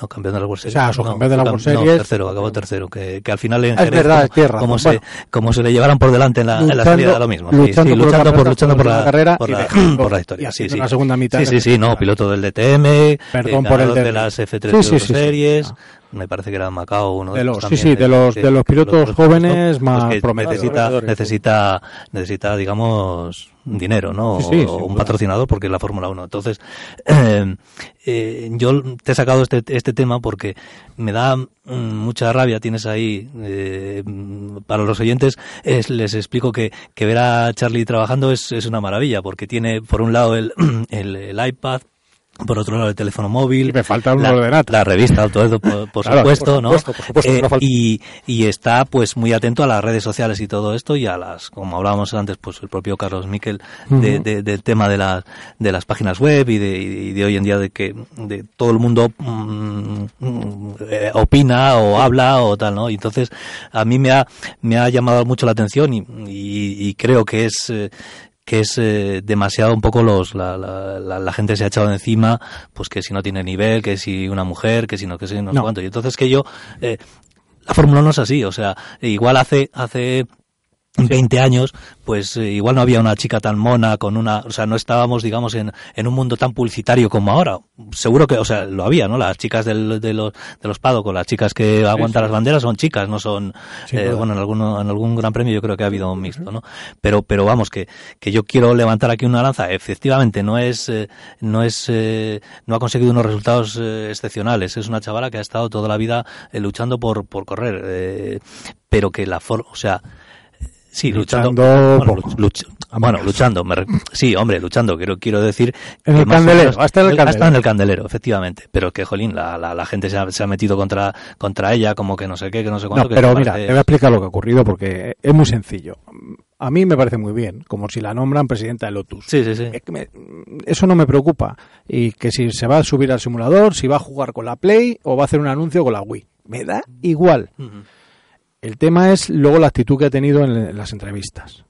No, campeón de la World Series. sea, su no, campeón de la no, tercero, acabó tercero. Que, que al final en Es Jerez, verdad, como, se, como se le llevaran por delante en la, en la Luchando- salida, da lo mismo. Sí, luchando sí, por luchando por, luchando por la, carrera por la, dejando- por la y historia. Sí, sí. la segunda mitad Sí, sí, sí, no, piloto del DTM, Perdón por el de las F3 Sí, sí, Euro sí, sí. Series, Ah. Me parece que era Macao uno De de, los- estos sí, también, sí, de los- de los pilotos jóvenes pues más prometedores. necesita, necesita, necesita, digamos, dinero, ¿no? Sí, sí, o un duda. patrocinador porque es la Fórmula 1. Entonces, eh, eh, yo te he sacado este, este tema porque me da mm, mucha rabia. Tienes ahí, eh, para los oyentes, es- les explico que, que ver a Charlie trabajando es, es una maravilla porque tiene, por un lado, el, el, el iPad, por otro lado el teléfono móvil, Y me falta un la, ordenador. la revista, todo eso, por, por Claro, supuesto, por ¿no? supuesto, por supuesto, Eh, no y, y está pues muy atento a las redes sociales y todo esto y a las, como hablábamos antes, pues el propio Carlos Miquel de, de- del tema de las de las páginas web y de, y de hoy en día de que de todo el mundo mm, mm, eh, opina o habla o tal, ¿no? Y entonces a mí me ha me ha llamado mucho la atención y, y- y creo que es eh, que es eh, demasiado un poco los la, la, la, la gente se ha echado encima pues que si no tiene nivel que si una mujer que si no que si no, sé No. cuánto y entonces que yo eh, la Fórmula 1 es así, o sea, igual hace hace 20 años, pues eh, igual no había una chica tan mona con una, o sea, no estábamos, digamos, en, en un mundo tan publicitario como ahora. Seguro que, o sea, lo había, ¿no? Las chicas del, de los de los padocos, las chicas que aguantan las banderas son chicas, no son, eh, bueno, en alguno, en algún gran premio yo creo que ha habido un mixto, ¿no? Pero, pero vamos, que, que yo quiero levantar aquí una lanza. Efectivamente, no es, eh, no es, eh, no ha conseguido unos resultados eh, excepcionales. Es una chavala que ha estado toda la vida eh, luchando por, por correr, eh, pero que la forma, o sea, Sí, luchando. Luchando bueno, poco. luch- bueno, luchando. me sí, hombre, luchando. Quiero, quiero decir. En que el candelero, menos- ha estado en el ha estado en candelero. el candelero, efectivamente. Pero que, jolín, la, la, la gente se ha, se ha metido contra, contra ella, como que no sé qué, que no sé cuánto. No, que pero me mira, parece- te voy a explicar lo que ha ocurrido porque es muy sencillo. A mí me parece muy bien, como si la nombran presidenta de Lotus. Sí, sí, sí. Es que me- eso no me preocupa. Y que si se va a subir al simulador, si va a jugar con la Play o va a hacer un anuncio con la Wii. Me da igual. El tema es luego la actitud que ha tenido en, las entrevistas.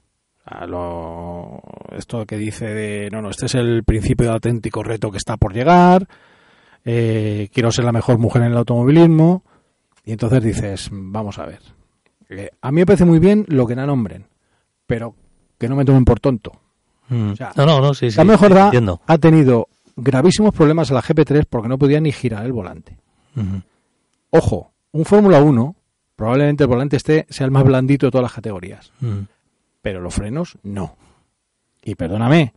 A lo- esto que dice de, no, no, este es el principio de auténtico reto que está por llegar, eh, quiero ser la mejor mujer en el automovilismo, y entonces dices, vamos a ver, eh, a mí me parece muy bien lo que la nombren, pero que no me tomen por tonto. Mm. o sea, no, no, no, sí, sí. la mejor da ha tenido gravísimos problemas en la GP3 porque no podía ni girar el volante. Ojo, un Fórmula 1, probablemente el volante esté, sea el más blandito de todas las categorías. Mm. pero los frenos no. Y perdóname,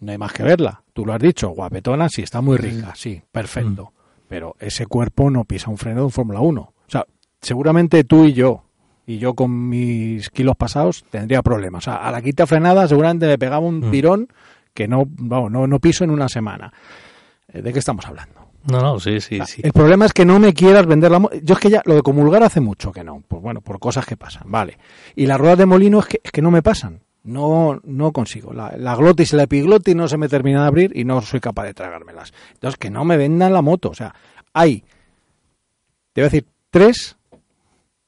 no hay más que verla. Tú lo has dicho, guapetona, sí, está muy rica, sí, perfecto. Pero ese cuerpo no pisa un freno de un Fórmula 1. O sea, seguramente tú y yo, y yo con mis kilos pasados, tendría problemas. O sea, a la quinta frenada seguramente me pegaba un Mm. tirón que no, vamos, no, no piso en una semana. Eh, ¿De qué estamos hablando? No, no, sí, sí, sí. El problema es que no me quieras vender la moto. Yo es que ya lo de comulgar hace mucho que no. Pues bueno, por cosas que pasan, vale. Y las ruedas de molino es que, es que no me pasan. No, no consigo. La, la glotis y la epiglotis no se me termina de abrir y no soy capaz de tragármelas. Entonces, que no me vendan la moto. O sea, hay, te voy a decir, tres,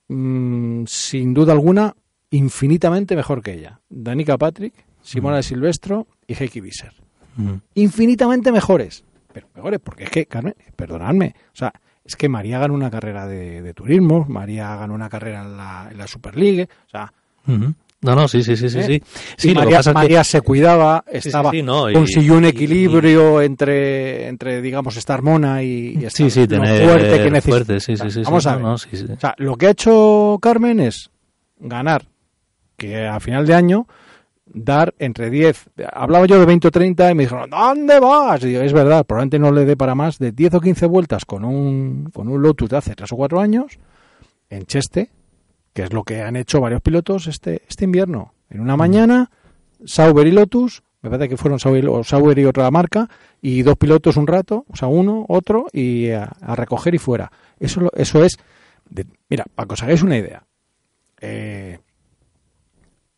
mm, sin duda alguna, infinitamente mejor que ella. Danica Patrick, Simona de Silvestro y Heikki Visser Mm. infinitamente mejores. Pero mejores, porque es que, Carmen, perdonadme, o sea, es que María ganó una carrera de, de turismo, María ganó una carrera en la, en la Super League, o sea. No, no, sí, sí, sí, sí. ¿Eh? sí. lo que María, pasa es que- María se cuidaba, estaba, sí, no, y- consiguió un y- equilibrio entre, entre, digamos, estar mona y, estar Sí, tener fuerte que necesita. fuerte, sí, O sea, sí, sí, Vamos a no, ver. no, sí, sí. O sea, lo que ha hecho Carmen es ganar, que a final de año dar entre 10, hablaba yo de 20 o 30 y me dijeron, ¿dónde vas? Y digo, es verdad, probablemente no le dé para más de 10 o 15 vueltas con un, con un Lotus de hace 3 o 4 años en Cheste, que es lo que han hecho varios pilotos este, este invierno. En una mañana, Sauber y Lotus, me parece que fueron Sauber, o Sauber y otra marca, y dos pilotos un rato, o sea, uno, otro, y a, a recoger y fuera. Eso, eso es, de- mira, para que os hagáis una idea, eh,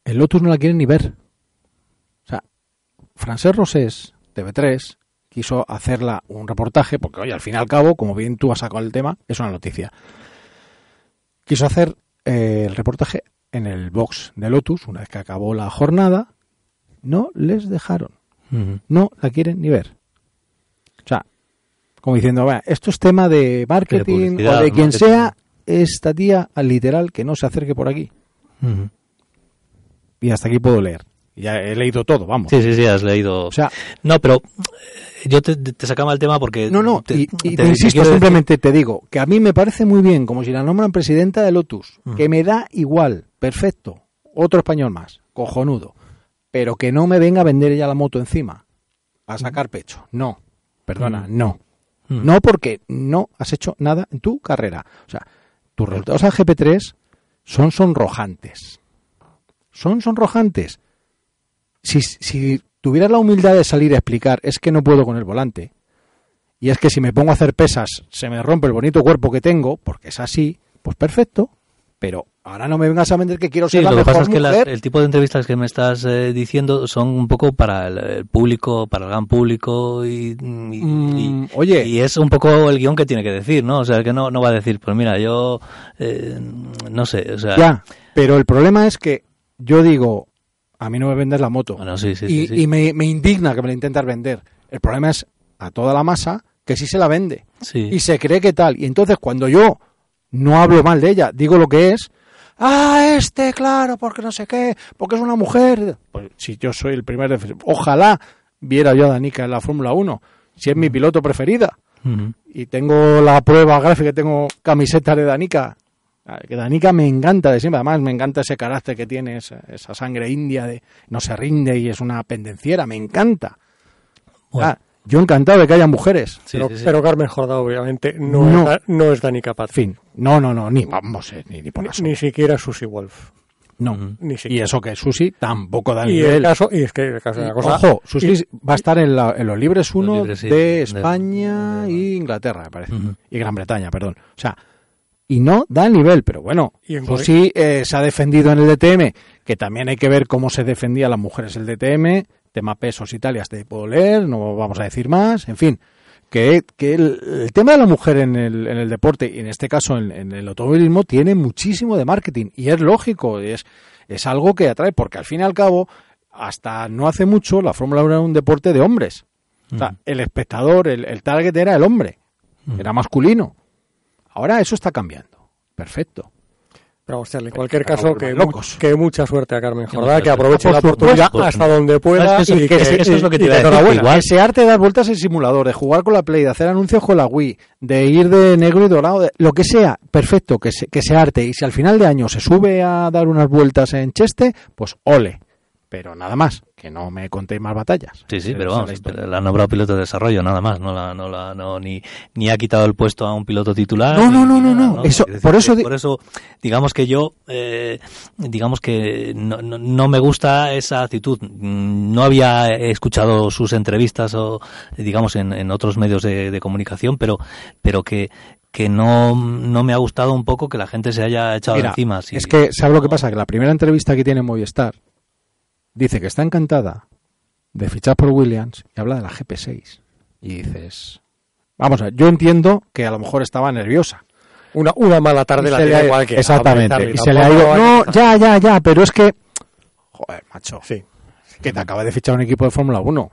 el Lotus no la quieren ni ver. Francés Rosés, TV3, quiso hacerla un reportaje, porque oye, al fin y al cabo, como bien tú has sacado el tema, es una noticia. Quiso hacer eh, el reportaje en el box de Lotus, una vez que acabó la jornada, no les dejaron, no la quieren ni ver. O sea, como diciendo, "Vea, esto es tema de marketing o de quien marketing. sea, esta tía, al literal, que no se acerque por aquí. Y hasta aquí puedo leer. Ya he leído todo, vamos. Sí, sí, sí, has leído. O sea, no, pero eh, yo te, te sacaba el tema porque. no, no, te- y, y te- te, te insisto, decir- simplemente te digo que a mí me parece muy bien, como si la nombran presidenta de Lotus, Mm. que me da igual, perfecto, otro español más, cojonudo. pero que no me venga a vender ella la moto encima, a sacar pecho. No, perdona, no. Mm. No porque no has hecho nada en tu carrera. O sea, tus resultados al GP3 son sonrojantes. Son sonrojantes. Si, si tuvieras la humildad de salir a explicar, es que no puedo con el volante, y es que si me pongo a hacer pesas se me rompe el bonito cuerpo que tengo, porque es así, pues perfecto. Pero ahora no me vengas a vender que quiero Sí, ser la lo que mejor pasa es que las- el tipo de entrevistas que me estás eh, diciendo son un poco para el, el público, para el gran público y, y- Mm, y- oye. y es un poco el guion que tiene que decir, ¿no? O sea, que no, no va a decir, pues mira, yo eh, no sé, o sea, Ya, pero el problema es que yo digo, a mí no me vendes la moto. Bueno, sí, sí, y sí, sí. y me, me indigna que me la intentas vender. El problema es a toda la masa que sí se la vende. sí. y se cree que tal. Y entonces cuando yo no hablo mal de ella, digo lo que es, ah, este, claro, porque no sé qué, porque es una mujer. Pues si yo soy el primer defensor, ojalá viera yo a Danica en la Fórmula 1, si es mi piloto preferida. Y tengo la prueba gráfica, tengo camisetas de Danica. Ah, Que Danica me encanta de siempre, además me encanta ese carácter que tiene, esa, esa sangre india de no se rinde y es una pendenciera, me encanta. Bueno. Ah, yo encantado de que haya mujeres. Sí, pero, sí, sí. pero Carmen Jordá, obviamente, no, No. Es, Da- no es Dani Capaz. En fin, no, no, no, ni vamos, eh, ni, ni por Ni, ni siquiera Susie Wolf. No. Ni Y siquiera. eso que Susi tampoco da Y nivel. el caso, y es que el caso de la cosa. Ojo, Susi y- va a estar en, la- en los libres 1 libres, sí, de de- España de- y Inglaterra, me parece. Y Gran Bretaña, perdón. O sea, y no da nivel, pero bueno, Susi eh, se ha defendido en el DTM, que también hay que ver cómo se defendía a las mujeres el DTM, tema pesos y tal, ya te puedo leer, no vamos a decir más, en fin. Que, que el, el tema de la mujer en el, en el deporte, y en este caso en, en el automovilismo, tiene muchísimo de marketing. Y es lógico, es, es algo que atrae, porque al fin y al cabo, hasta no hace mucho, la Fórmula 1 era un deporte de hombres. O sea, Ujú. el espectador, el, el target era el hombre, era masculino. Ahora eso está cambiando. Perfecto. Pero, hostia, en cualquier Pero caso, que, locos. que mucha suerte a Carmen Jordá, que aproveche Ah, la por oportunidad supuesto. hasta donde pueda. Es que eso- y que, es- eso es lo que te y iba a decir, enhorabuena. igual. Desearte dar vueltas en simulador, de jugar con la Play, de hacer anuncios con la Wii, de ir de negro y dorado, de- lo que sea, perfecto, que se, que se arte. Y si al final de año se sube a dar unas vueltas en Cheste, pues ole. Pero nada más, que no me contéis más batallas. Sí, sí, pero vamos, la ha nombrado piloto de desarrollo, nada más, no la, no la, no, ni, ni ha quitado el puesto a un piloto titular. No, no, no, no, nada, no, eso- por eso por eso, digamos que yo, eh, digamos que no, no, no me gusta esa actitud. Mm, No había escuchado sus entrevistas o, digamos, en, en otros medios de, de comunicación, pero, pero que, que no, no me ha gustado un poco que la gente se haya echado Mira, encima. es que, ¿sabes lo que pasa? Que la primera entrevista que tiene en Movistar dice que está encantada de fichar por Williams y habla de la GP6. Y dices, vamos a ver, yo entiendo que a lo mejor estaba nerviosa. Una, una mala tarde Y la tiene ha- cualquiera. Exactamente. Y se le ha ido, no, que- ya, ya, ya, pero es que, joder, macho, Sí. que te acaba de fichar un equipo de Fórmula 1.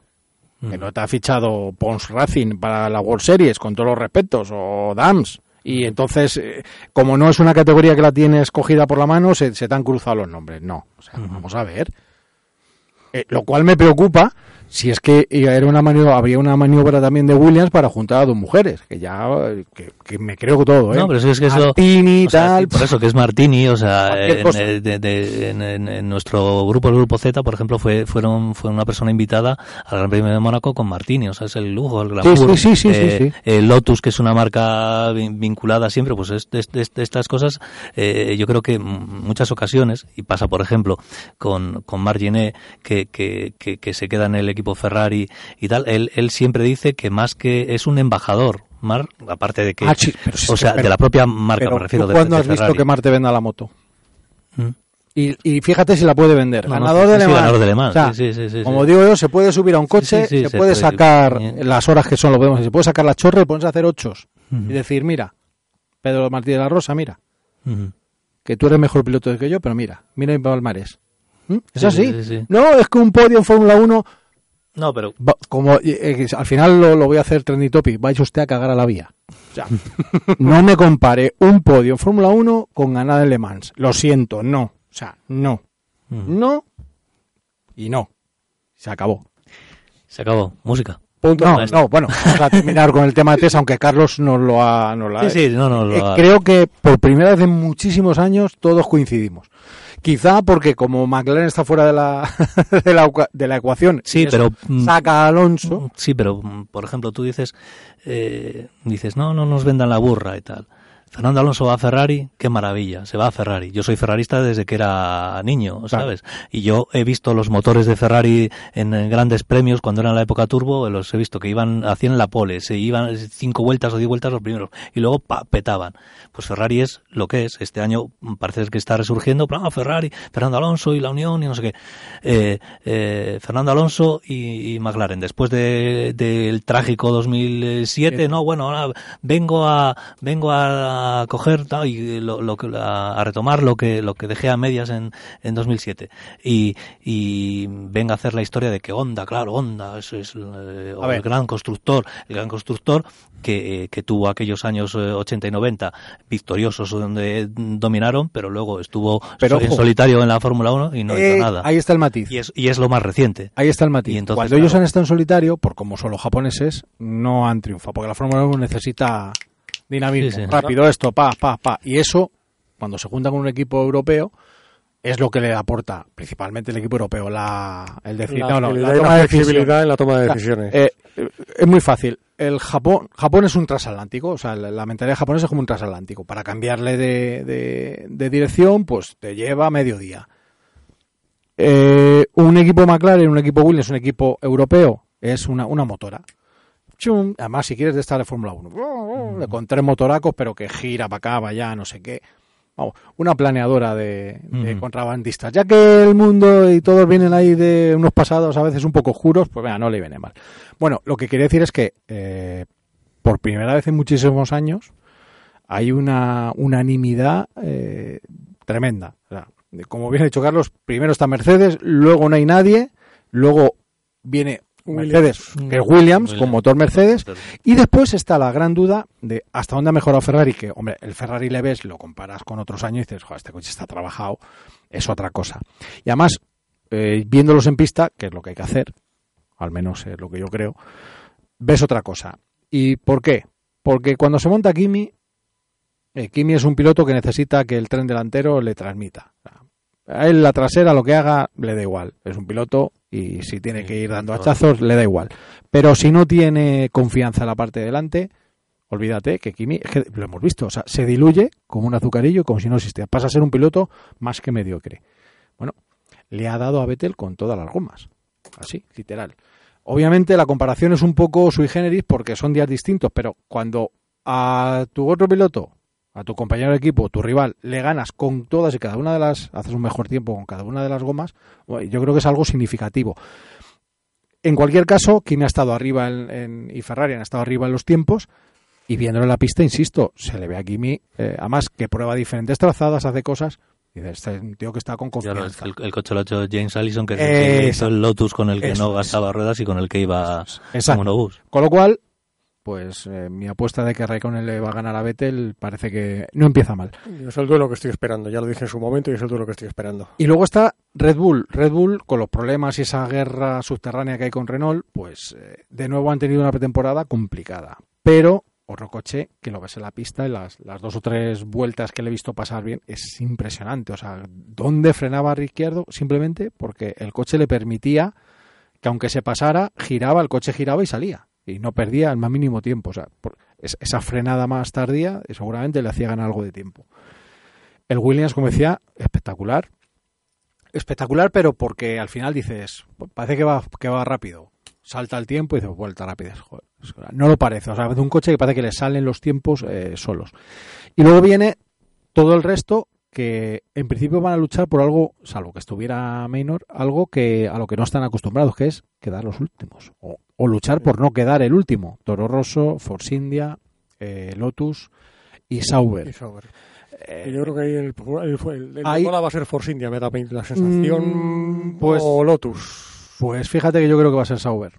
Que Mm. no te ha fichado Pons Racing para la World Series, con todos los respetos, o Dams. Y entonces, eh, como no es una categoría que la tienes cogida por la mano, se, se te han cruzado los nombres. No, o sea, vamos a ver. Eh, lo cual me preocupa si es que era una maniobra, habría una maniobra también de Williams para juntar a dos mujeres, que ya que, que me creo todo, ¿eh? No, pero es que eso... Martini, o sea, tal, por eso que es Martini, o sea, en, de- de- en- nuestro grupo, el grupo Z, por ejemplo, fue fueron fue una persona invitada al Gran Premio de Mónaco con Martini, o sea, es el lujo, el glamour. sí, sí, sí, sí, Eh, eh, Lotus, que es una marca vin- vinculada siempre, pues es, de, estas cosas, eh, yo creo que muchas ocasiones, y pasa, por ejemplo, con, con Marginé, que, que, que, que se queda en el equipo Ferrari y tal, él, él siempre dice que más que es un embajador, Mar, aparte de que, Ah, sí, pero si o sea, de la propia marca, pero me refiero, ¿tú de, ¿Cuándo de has visto que Marte venda la moto? ¿Mm? Y, y fíjate si la puede vender. No, ganador, de sí, Le Mans. ganador de Le Mans, O sea, sí, sí, sí, sí, como digo yo, se puede subir a un coche, se, puede sacar las horas que son, lo podemos se puede sacar la chorra y ponerse a hacer ochos. Y decir, mira, Pedro Martí de la Rosa, mira, que tú eres mejor piloto que yo, pero mira, mira mi palmarés. ¿Mm? Es Sí, así. sí, sí, sí. No, es que un podio en Fórmula 1, No, pero como eh, eh, al final lo, lo voy a hacer trendy topic, vais usted a cagar a la vía. O sea, no me compare un podio en Fórmula 1 con ganar en Le Mans. Lo siento, no. O sea, no. Ujú. No y no. Se acabó. se acabó. Música. Punto. No, no, bueno, vamos a terminar con el tema de Tessa, aunque Carlos nos lo ha... Nos lo ha- Sí, sí, no, no, lo Eh, ha- creo que por primera vez en muchísimos años todos coincidimos. Quizá porque como McLaren está fuera de la, de la, de la ecuación, Sí, pero, mm, saca a Alonso. Sí, pero mm, por ejemplo, tú dices, eh, dices, no, no nos vendan la burra y tal. Fernando Alonso va a Ferrari, qué maravilla, se va a Ferrari. Yo soy ferrarista desde que era niño, ¿sabes? Y yo he visto los motores de Ferrari en, grandes premios cuando era la época turbo, los he visto que iban, hacían la pole, se iban cinco vueltas o diez vueltas los primeros y luego pa, petaban. Pues Ferrari es lo que es. Este año parece que está resurgiendo, pero ah, Ferrari, Fernando Alonso y la Unión y no sé qué. Eh, eh, Fernando Alonso y, y McLaren. Después de- del trágico 2007, no, bueno, ahora vengo a vengo a coger tal, y lo, lo a, a retomar lo que lo que dejé a medias en, en 2007 y, y venga a hacer la historia de que Honda, claro, Honda es, es, eh, A el gran constructor, el gran constructor que, eh, que tuvo aquellos años eh, 80 y 90 victoriosos donde dominaron, pero luego estuvo Pero, en ojo. solitario en la Fórmula 1 y no Eh, hizo nada. Ahí está el matiz. Y es, y es lo más reciente. Ahí está el matiz. Y entonces, Cuando ellos han estado en solitario, por como son los japoneses, no han triunfado, porque la Fórmula 1 necesita dinamismo, Sí, sí. rápido esto, pa, pa, pa. Y eso, cuando se junta con un equipo europeo, es lo que le aporta, principalmente el equipo europeo, la, el decir, La no, la toma de decisión. flexibilidad en la toma de decisiones. Eh, es muy fácil. El Japón, Japón es un transatlántico, o sea, la, mentalidad japonesa es como un transatlántico. Para cambiarle de, de- de dirección, pues te lleva medio día. Eh, un equipo McLaren, un equipo Williams, un equipo europeo, es una, una motora. Chum. Además, si quieres de estar de Fórmula 1, con tres motoracos, pero que gira para acá, para allá, no sé qué. Vamos, una planeadora de, de Ujú. contrabandistas. Ya que el mundo y todos vienen ahí de unos pasados a veces un poco oscuros, pues venga, no le viene mal. Bueno, lo que quería decir es que eh, por primera vez en muchísimos años hay una unanimidad eh, tremenda. O sea, de- como bien ha dicho Carlos, primero está Mercedes, luego no hay nadie, luego viene Mercedes, que es Williams, con motor Mercedes, y después está la gran duda de hasta dónde ha mejorado Ferrari, que, hombre, el Ferrari le ves, lo comparas con otros años y dices, joder, este coche está trabajado, es otra cosa. Y además, eh, viéndolos en pista, que es lo que hay que hacer, al menos es lo que yo creo, ves otra cosa. ¿Y por qué? Porque cuando se monta Kimi, eh, Kimi es un piloto que necesita que el tren delantero le transmita. O sea, A él la trasera lo que haga le da igual. Es un piloto y si tiene que ir dando hachazos le da igual. Pero si no tiene confianza en la parte de delante, olvídate que Kimi, es que lo hemos visto, o sea, se diluye como un azucarillo como si no existiera. Pasa a ser un piloto más que mediocre. Bueno, le ha dado a Vettel con todas las gomas. Así, literal. Obviamente la comparación es un poco sui generis porque son días distintos, pero cuando a tu otro piloto, a tu compañero de equipo, tu rival, le ganas con todas y cada una de las, haces un mejor tiempo con cada una de las gomas, yo creo que es algo significativo. En cualquier caso, Kimi ha estado arriba en, en- y Ferrari han estado arriba en los tiempos y viéndolo en la pista, insisto, se le ve a Kimi, eh, además que prueba diferentes trazadas, hace cosas, y dice, este es un tío que está con confianza. el, el coche lo ha hecho James Allison, que es el, que hizo el Lotus con el que eso no gastaba ruedas y con el que iba como monobús. Con lo cual, pues eh, mi apuesta de que Raikkonen le va a ganar a Vettel parece que no empieza mal. Es el duelo que estoy esperando, ya lo dije en su momento y es el duelo que estoy esperando. Y luego está Red Bull. Red Bull, con los problemas y esa guerra subterránea que hay con Renault, pues eh, de nuevo han tenido una pretemporada complicada. Pero otro coche que lo ves en la pista y las, las dos o tres vueltas que le he visto pasar bien es impresionante. O sea, ¿dónde frenaba Ricciardo? Simplemente porque el coche le permitía que aunque se pasara, giraba, el coche giraba y salía. Y no perdía el más mínimo tiempo. O sea, esa frenada más tardía eh, seguramente le hacía ganar algo de tiempo. El Williams, como decía, espectacular. Espectacular, pero porque al final dices, parece que va, que va rápido. Salta el tiempo y dices, vuelta rápida. No lo parece. O sea, es un coche que parece que le salen los tiempos eh, solos. Y luego viene todo el resto que en principio van a luchar por algo, salvo que estuviera Maynor, algo que a lo que no están acostumbrados, que es quedar los últimos. O, o luchar por no quedar el último. Toro Rosso, Force India, eh, Lotus y Sauber. Y Sauber. Eh, yo creo que ahí el, el, el, el ahí- bola va a ser Force India, me da la sensación. Mm, pues- o Lotus. Pues fíjate que yo creo que va a ser Sauber.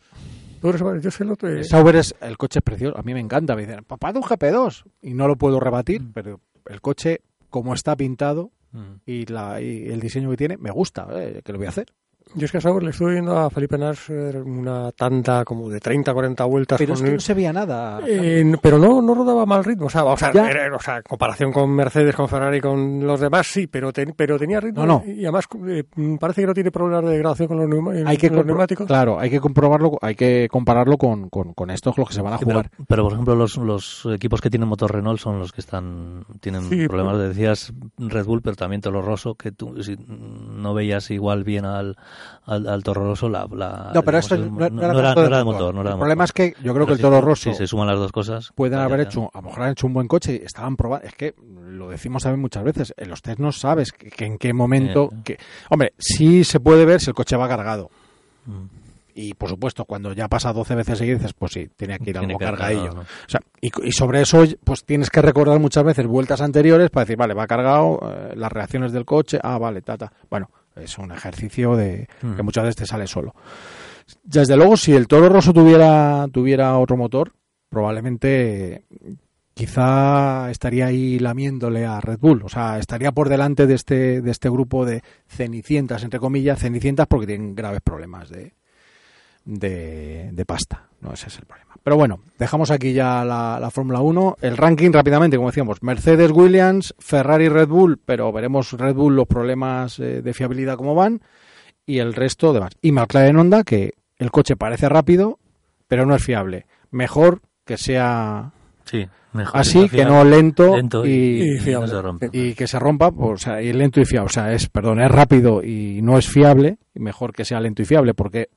Tú eres- yo sé Lotus. eh, Sauber es, el coche es precioso, a mí me encanta. Me dicen, papá de un GP2. Y no lo puedo rebatir, pero el coche, como está pintado Mm. y, la, y el diseño que tiene, me gusta. eh, ¿Qué lo voy a hacer? Yo es que a Sauber le estuve viendo a Felipe Nars eh, una tanda como de 30, 40 vueltas. Pero con es que él. no se veía nada. Eh, pero no, no rodaba mal ritmo, o sea, o sea, era- o sea, en comparación con Mercedes, con Ferrari, con los demás, sí, pero, ten- pero tenía ritmo No, no. y además eh, parece que no tiene problemas de degradación con los, neuma- hay que con los compro- neumáticos. Claro, hay que comprobarlo, hay que compararlo con, con, con estos los que se van a Sí, pero, jugar. pero, por ejemplo, los, los equipos que tienen motor Renault son los que están tienen Sí, problemas. pero- Decías Red Bull, pero también Toro Rosso, que tú si no veías igual bien al, al, al Toro Rosso. La, la- No, pero digamos, esto no, era, no de motor. motor. No era El problema es que yo creo que el Toro Rosso Si se suman las dos cosas. pueden haber ya. hecho, a lo mejor han hecho un buen coche y estaban probando. Es que lo decimos también muchas veces, en los test no sabes que, que en qué momento. Que, hombre, sí se puede ver si el coche va cargado. Mm. Y por supuesto, cuando ya pasa 12 veces seguidas, dices, pues sí, tiene que ir algo cargadillo. ¿no? O sea, y, y sobre eso, pues tienes que recordar muchas veces vueltas anteriores para decir, vale, va cargado, eh, las reacciones del coche, ah, vale, tata. Bueno, es un ejercicio de Mm. que muchas veces te sale solo. Desde luego, si el Toro Rosso tuviera, tuviera otro motor, probablemente quizá estaría ahí lamiéndole a Red Bull. O sea, estaría por delante de este, de este grupo de cenicientas, entre comillas, cenicientas porque tienen graves problemas de, de, de pasta. No, ese es el problema. Pero bueno, dejamos aquí ya la, la Fórmula 1. El ranking rápidamente, como decíamos, Mercedes, Williams, Ferrari, Red Bull, pero veremos Red Bull los problemas eh, de fiabilidad como van y el resto demás. Y McLaren Honda, que el coche parece rápido, pero no es fiable. Mejor que sea Sí, mejor. así que no lento, lento y, fiable. y que se rompa, pues, o sea, y lento y fiable. O sea, es, perdón, es rápido y no es fiable, y mejor que sea lento y fiable, porque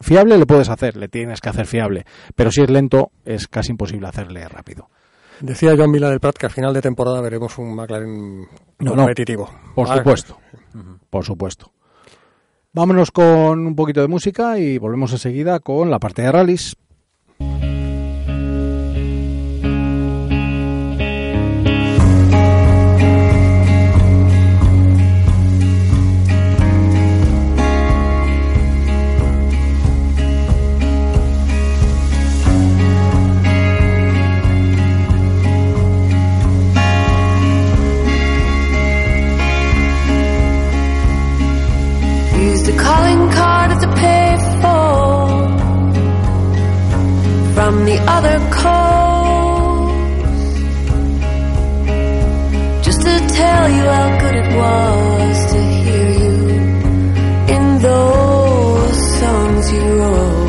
fiable le puedes hacer, le tienes que hacer fiable, pero si es lento es casi imposible hacerle rápido. Decía Joan Vila del Prat que al final de temporada veremos un McLaren No, no. competitivo. Por Ah, supuesto, por supuesto. Vámonos con un poquito de música y volvemos enseguida con la parte de rallies. Other coast, just to tell you how good it was to hear you in those songs you wrote.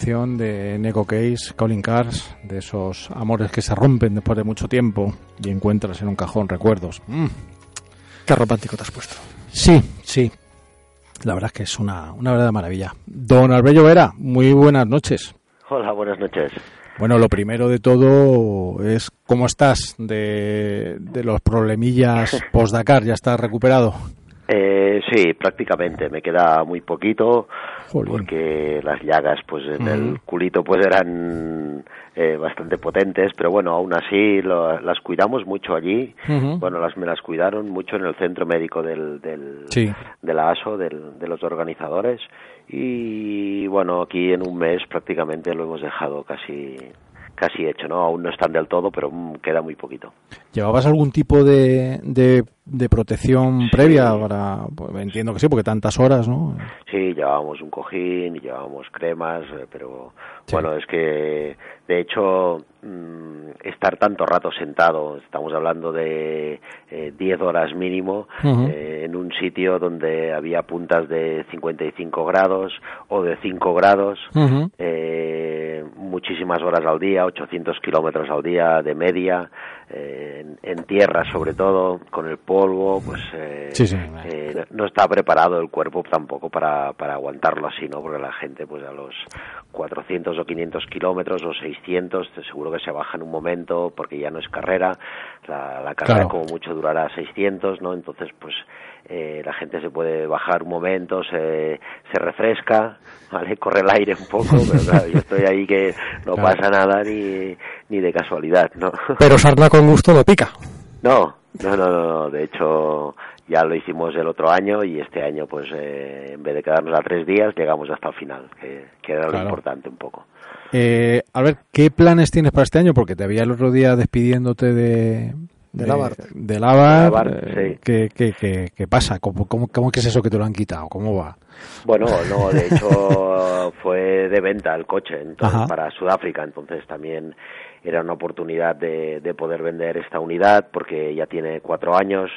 Canción de Neko Case, Calling Cars, de esos amores que se rompen después de mucho tiempo y encuentras en un cajón recuerdos. Mm. Qué romántico te has puesto. Sí, sí. La verdad es que es una, una verdadera maravilla. Don Albello Vera, muy buenas noches. Hola, buenas noches. Bueno, lo primero de todo es cómo estás de, de los problemillas post-Dakar. ¿Ya estás recuperado? Eh, sí, prácticamente. Me queda muy poquito porque las llagas, pues en Mm. el culito, pues eran eh, bastante potentes, pero bueno, aún así lo- las cuidamos mucho allí. Bueno, las me las cuidaron mucho en el centro médico del, del Sí. de la ASO, del- de los organizadores. Y bueno, aquí en un mes prácticamente lo hemos dejado casi casi hecho, ¿no? Aún no están del todo, pero mm, queda muy poquito. ¿Llevabas algún tipo de, de, de protección previa para, pues, entiendo que sí, porque tantas horas, ¿no? Sí, llevábamos un cojín, llevábamos cremas, eh, pero Sí. bueno, es que de hecho mm, estar tanto rato sentado, estamos hablando de eh, 10 horas mínimo, eh, en un sitio donde había puntas de 55 grados o de 5 grados, Ujú. eh, muchísimas horas al día, 800 kilómetros al día de media, eh, en, en tierra sobre todo, con el polvo, pues eh, Sí, sí. eh, no está preparado el cuerpo tampoco para, para aguantarlo así, ¿no? Porque la gente, pues a los 400 o 500 kilómetros o 600, te seguro que se baja en un momento porque ya no es carrera, la, la carrera Claro. como mucho durará 600, ¿no? Entonces, pues eh, la gente se puede bajar un momento, se, se refresca, ¿vale? Corre el aire un poco, pero claro, yo estoy ahí que no Claro. pasa nada ni, ni de casualidad, ¿no? Pero sarna con gusto no pica. No, no, no, no. De hecho, ya lo hicimos el otro año y este año, pues, eh, en vez de quedarnos a tres días, llegamos hasta el final, que, que era lo importante un poco. Eh, a ver, ¿qué planes tienes para este año? Porque te había el otro día despidiéndote de... De Labart. De Labart, De Labart, eh, sí. ¿qué, qué, qué- qué pasa? ¿Cómo, cómo, cómo que es eso que te lo han quitado? ¿Cómo va? Bueno, no, de hecho fue de venta el coche entonces, Ajá. para Sudáfrica, entonces también era una oportunidad de, de poder vender esta unidad porque ya tiene cuatro años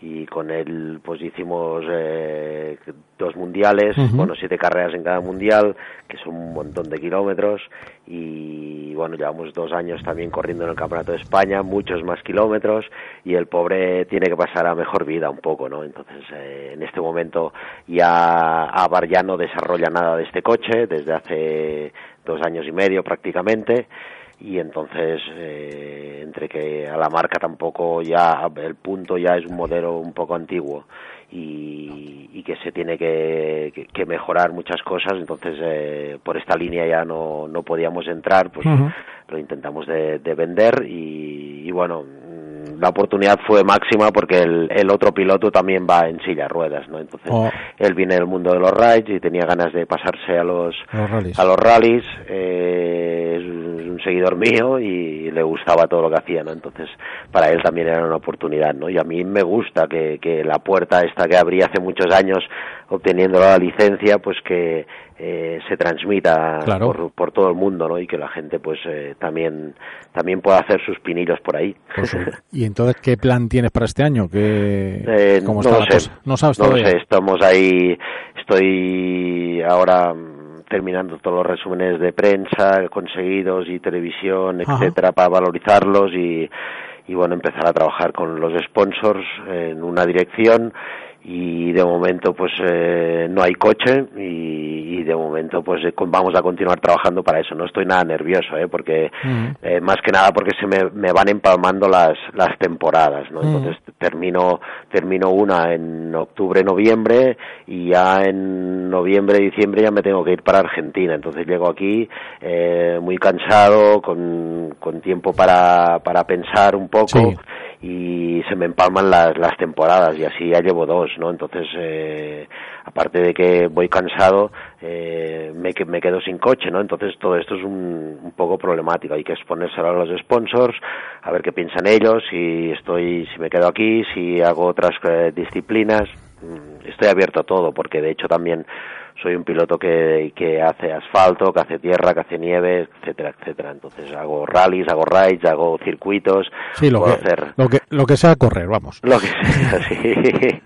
y con él pues hicimos eh, dos mundiales, bueno, siete carreras en cada mundial, que son un montón de kilómetros y bueno, llevamos dos años también corriendo en el Campeonato de España, muchos más kilómetros y el pobre tiene que pasar a mejor vida un poco, ¿no? Entonces, eh, en este momento ya Abar ya no desarrolla nada de este coche desde hace dos años y medio prácticamente y entonces eh, entre que a la marca tampoco ya el punto ya es un modelo un poco antiguo y, y que se tiene que, que- mejorar muchas cosas entonces eh, por esta línea ya no, no podíamos entrar pues Ujú. lo intentamos de, de vender y, y bueno la oportunidad fue máxima porque el, el otro piloto también va en silla ruedas no entonces Oh. él viene del mundo de los rides y tenía ganas de pasarse a los Los rallies. a los rallies eh, es un es un seguidor mío y le gustaba todo lo que hacía no entonces para él también era una oportunidad no y a mí me gusta que, que la puerta esta que abrí hace muchos años obteniendo la licencia pues que eh, se transmita Claro. por, por todo el mundo no y que la gente pues eh, también también pueda hacer sus pinillos por ahí ¿Y entonces qué plan tienes para este año? ¿Qué, Eh, ¿Cómo no está lo la sé. cosa? No sabes No lo sé, estamos ahí, estoy ahora mm, terminando todos los resúmenes de prensa conseguidos y televisión, Ajá. etcétera, para valorizarlos y, y bueno, empezar a trabajar con los sponsors en una dirección y de momento pues eh, no hay coche y, y de momento pues eh, vamos a continuar trabajando para eso no estoy nada nervioso ¿eh? porque eh, más que nada porque se me, me van empalmando las, las temporadas, ¿no? Entonces termino, termino una en octubre, noviembre y ya en noviembre, diciembre ya me tengo que ir para Argentina. Entonces llego aquí eh, muy cansado, con, con tiempo para, para pensar un poco Sí. Y se me empalman las, las temporadas y así ya llevo dos, ¿no? Entonces, eh, aparte de que voy cansado, eh, me, me quedo sin coche, ¿no? Entonces todo esto es un, un poco problemático. Hay que exponérselo a los sponsors, a ver qué piensan ellos, si estoy, si me quedo aquí, si hago otras eh, disciplinas. Mm, Estoy abierto a todo, porque de hecho también soy un piloto que, que hace asfalto, que hace tierra, que hace nieve, etcétera, etcétera. Entonces hago rallies, hago rides, hago circuitos, Sí, lo puedo que, hacer lo, que, lo que sea correr, vamos. lo que sea, sí.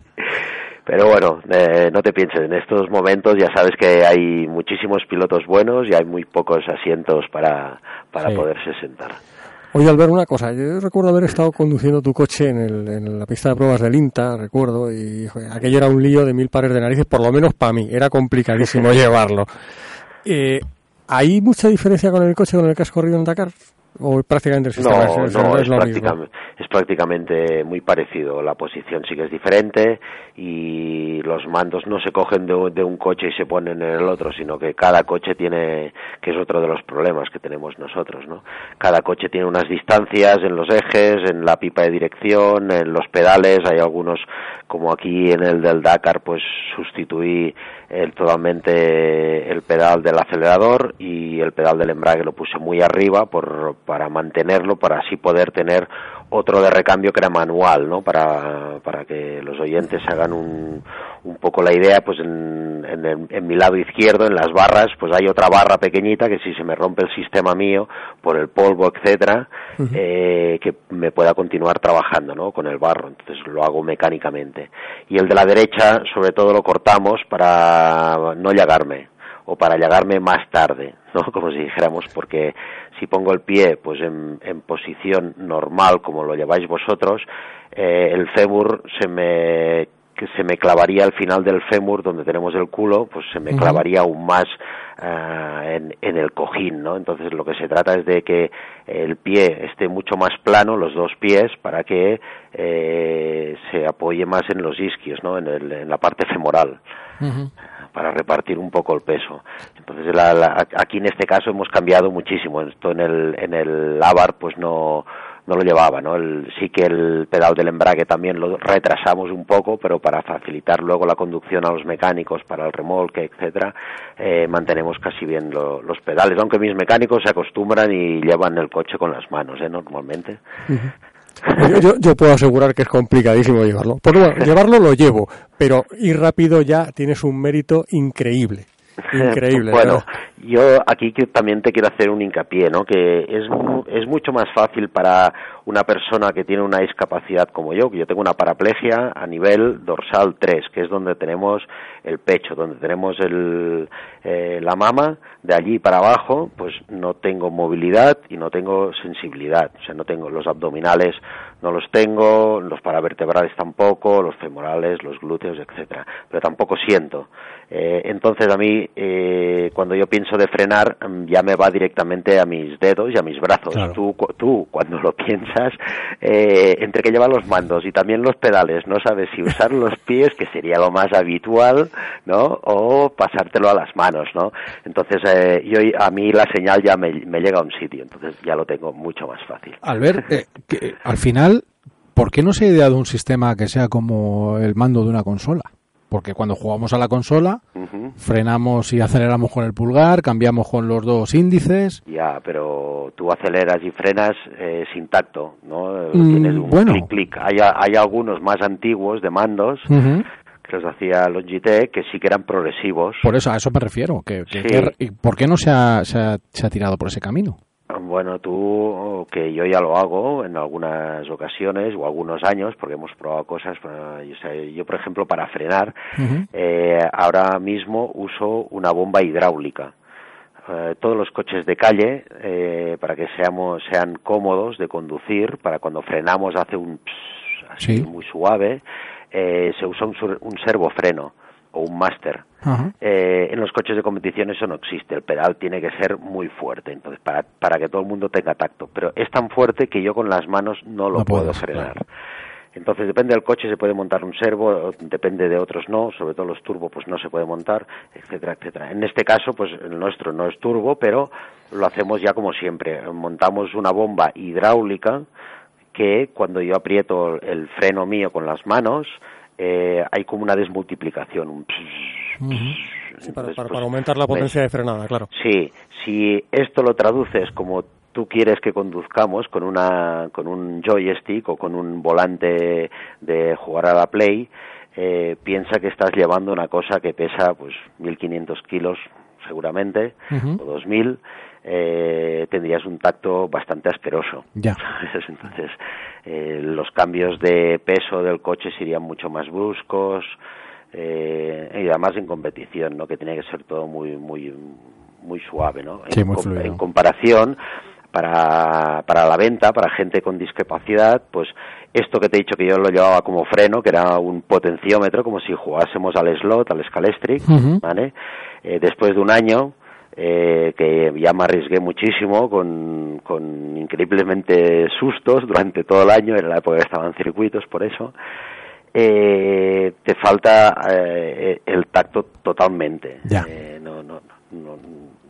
Pero bueno, eh, no te pienses, en estos momentos ya sabes que hay muchísimos pilotos buenos y hay muy pocos asientos para, para Sí. poderse sentar. Oye, Albert, una cosa. Yo recuerdo haber estado conduciendo tu coche en, el- en la pista de pruebas del INTA, recuerdo, y joder, aquello era un lío de mil pares de narices, por lo menos para mí. Era complicadísimo llevarlo. Eh, ¿Hay mucha diferencia con el coche con el que has corrido en Dakar? O prácticamente el sistema No, es, no, es es, lo práctica- mismo. es prácticamente muy parecido. La posición sí que es diferente y los mandos no se cogen de, de un coche y se ponen en el otro, sino que cada coche tiene, que es otro de los problemas que tenemos nosotros, ¿no? Cada coche tiene unas distancias en los ejes, en la pipa de dirección, en los pedales. Hay algunos, como aquí en el del Dakar, pues sustituí el, totalmente el pedal del acelerador y el pedal del embrague lo puse muy arriba por, para mantenerlo, para así poder tener otro de recambio que era manual, ¿no? Para, para que los oyentes hagan un, un poco la idea, pues en, en, el- en mi lado izquierdo, en las barras, pues hay otra barra pequeñita que si se me rompe el sistema mío por el polvo, etcétera, eh, que me pueda continuar trabajando, ¿no? Con el barro, entonces lo hago mecánicamente. Y el de la derecha, sobre todo lo cortamos para no llagarme o para llagarme más tarde, ¿no? Como si dijéramos, porque si pongo el pie pues en, en posición normal como lo lleváis vosotros, eh, el fémur se me que se me clavaría al final del fémur donde tenemos el culo, pues se me clavaría aún más ah, en, en el cojín, ¿no? Entonces lo que se trata es de que el pie esté mucho más plano, los dos pies, para que eh, se apoye más en los isquios, ¿no? En, el- en la parte femoral Ujú. Para repartir un poco el peso. Entonces, la- la- aquí en este caso hemos cambiado muchísimo. Esto en el, en el Avar, pues no, no lo llevaba, ¿no? El- sí que el pedal del embrague también lo retrasamos un poco, pero para facilitar luego la conducción a los mecánicos, para el remolque, etcétera, eh, mantenemos casi bien lo- los pedales, aunque mis mecánicos se acostumbran y llevan el coche con las manos, ¿eh? Normalmente. Yo, yo- yo puedo asegurar que es complicadísimo llevarlo. Porque bueno, llevarlo lo llevo, pero ir rápido ya tienes un mérito increíble. Increíble. bueno, yo aquí también te quiero hacer un hincapié, ¿no? Que es, es mucho más fácil para una persona que tiene una discapacidad como yo, que yo tengo una paraplegia a nivel dorsal 3, que es donde tenemos el pecho, donde tenemos el, eh, la mama, de allí para abajo, pues no tengo movilidad y no tengo sensibilidad, o sea, no tengo los abdominales, no los tengo, los paravertebrales tampoco, los femorales, los glúteos, etcétera, pero tampoco siento. Eh, entonces a mí, eh, cuando yo pienso de frenar, mm, ya me va directamente a mis dedos y a mis brazos. Claro. Tú, tú, cuando lo piensas, eh, entre que lleva los mandos y también los pedales, no sabes si usar los pies, que sería lo más habitual, ¿no? O pasártelo a las manos, ¿no? Entonces, eh, yo, a mí la señal ya me, llega a un sitio, entonces ya lo tengo mucho más fácil. Albert, eh, que, al final, ¿por qué no se ha ideado un sistema que sea como el mando de una consola? Porque cuando jugamos a la consola, frenamos y aceleramos con el pulgar, cambiamos con los dos índices. Ya, pero tú aceleras y frenas eh, sin tacto, ¿no? Mm, Tienes un bueno. clic, clic. Hay, hay algunos más antiguos de mandos que los hacía Logitech que sí que eran progresivos. Por eso, a eso me refiero. Que, que- Sí. que- ¿y ¿Por qué no se ha, se, ha, se ha tirado por ese camino? Bueno, tú, que yo ya lo hago en algunas ocasiones o algunos años, porque hemos probado cosas. yo, por ejemplo, para frenar, eh, ahora mismo uso una bomba hidráulica. Eh, todos los coches de calle, eh, para que seamos, sean cómodos de conducir, para cuando frenamos hace un pss, así Sí. muy suave, eh, se usa un, un servofreno o un máster. Eh, en los coches de competición eso no existe, el pedal tiene que ser muy fuerte, entonces para, para que todo el mundo tenga tacto, pero es tan fuerte que yo con las manos no lo No puedo frenar. claro. Entonces depende del coche se puede montar un servo, depende de otros no, sobre todo los turbo pues no se puede montar, etcétera, etcétera. En este caso pues el nuestro no es turbo, pero lo hacemos ya como siempre, montamos una bomba hidráulica que cuando yo aprieto el freno mío con las manos eh, hay como una desmultiplicación, un Sí, para, Entonces, para- pues, para aumentar la ves, potencia de frenada, claro. Sí, si esto lo traduces como tú quieres que conduzcamos con una con un joystick o con un volante de jugar a la play, eh, piensa que estás llevando una cosa que pesa pues 1500 kilos seguramente Ujú. o 2000 eh, tendrías un tacto bastante asqueroso. Ya. ¿sabes? Entonces, eh, los cambios de peso del coche serían mucho más bruscos eh, y además en competición, ¿no? Que tiene que ser todo muy, muy, muy suave, ¿no? Sí, en, muy com- en comparación, para, para la venta, para gente con discapacidad, pues esto que te he dicho que yo lo llevaba como freno, que era un potenciómetro, como si jugásemos al slot, al scalestric. ¿vale? Eh, después de un año eh, que ya me arriesgué muchísimo con, con increíblemente sustos durante todo el año, era la época que estaba en circuitos por eso, eh, te falta eh, el tacto totalmente. Ya. Eh, no, no, no,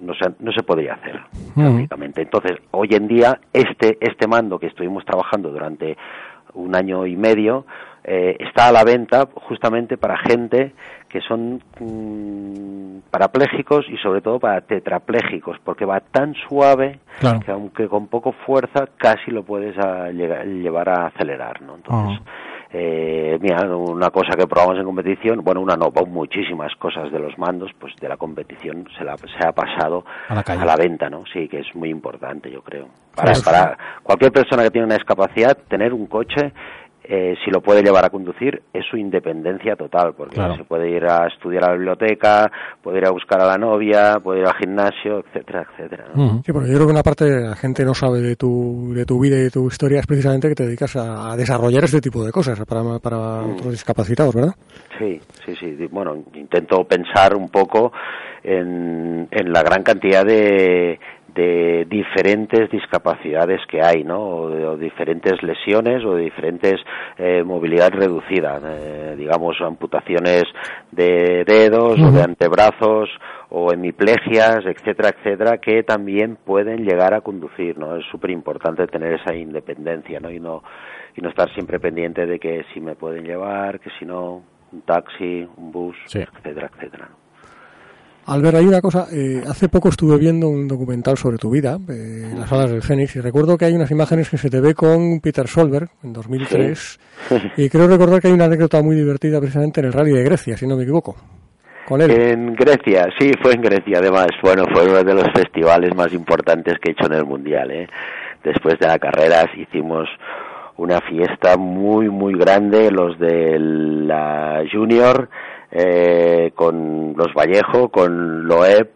no, se, no se podría hacer prácticamente. Entonces, hoy en día, este, este mando que estuvimos trabajando durante un año y medio eh, está a la venta justamente para gente que son mm, parapléjicos y sobre todo para tetraplégicos, porque va tan suave Claro. que aunque con poco fuerza casi lo puedes a llegar- llevar a acelerar, ¿no? Entonces, eh, mira, una cosa que probamos en competición, bueno, una no, muchísimas cosas de los mandos, pues de la competición se, la, se ha pasado A la calle. venta, ¿no? Sí, que es muy importante, yo creo. Para, para cualquier persona que tiene una discapacidad, tener un coche, eh, si lo puede llevar a conducir, es su independencia total, porque Claro. se puede ir a estudiar a la biblioteca, puede ir a buscar a la novia, puede ir al gimnasio, etcétera, etcétera. Sí, porque yo creo que una parte de la gente no sabe de tu, de tu vida y de tu historia es precisamente que te dedicas a, a desarrollar este tipo de cosas para, para Mm. otros discapacitados, ¿verdad? Sí, sí, sí. Bueno, intento pensar un poco en, en la gran cantidad de, de diferentes discapacidades que hay, ¿no? O, de- o diferentes lesiones o de diferentes eh, movilidad reducida, eh, digamos amputaciones de dedos o de antebrazos o hemiplegias, etcétera, etcétera, que también pueden llegar a conducir, ¿no? Es súper importante tener esa independencia, ¿no? Y no y no estar siempre pendiente de que si me pueden llevar, que si no, un taxi, un bus, Sí. etcétera, etcétera. Albert, hay una cosa, eh, hace poco estuve viendo un documental sobre tu vida, eh, en las salas del Fénix, y recuerdo que hay unas imágenes que se te ve con Peter Solberg en 2003, y creo recordar que hay una anécdota muy divertida precisamente en el Rally de Grecia, si no me equivoco, con él. En Grecia, sí, fue en Grecia además. Bueno, fue uno de los festivales más importantes que he hecho en el Mundial. ¿eh? Después de la carrera hicimos una fiesta muy, muy grande, los de la Junior, eh, con los Vallejo, con Loeb,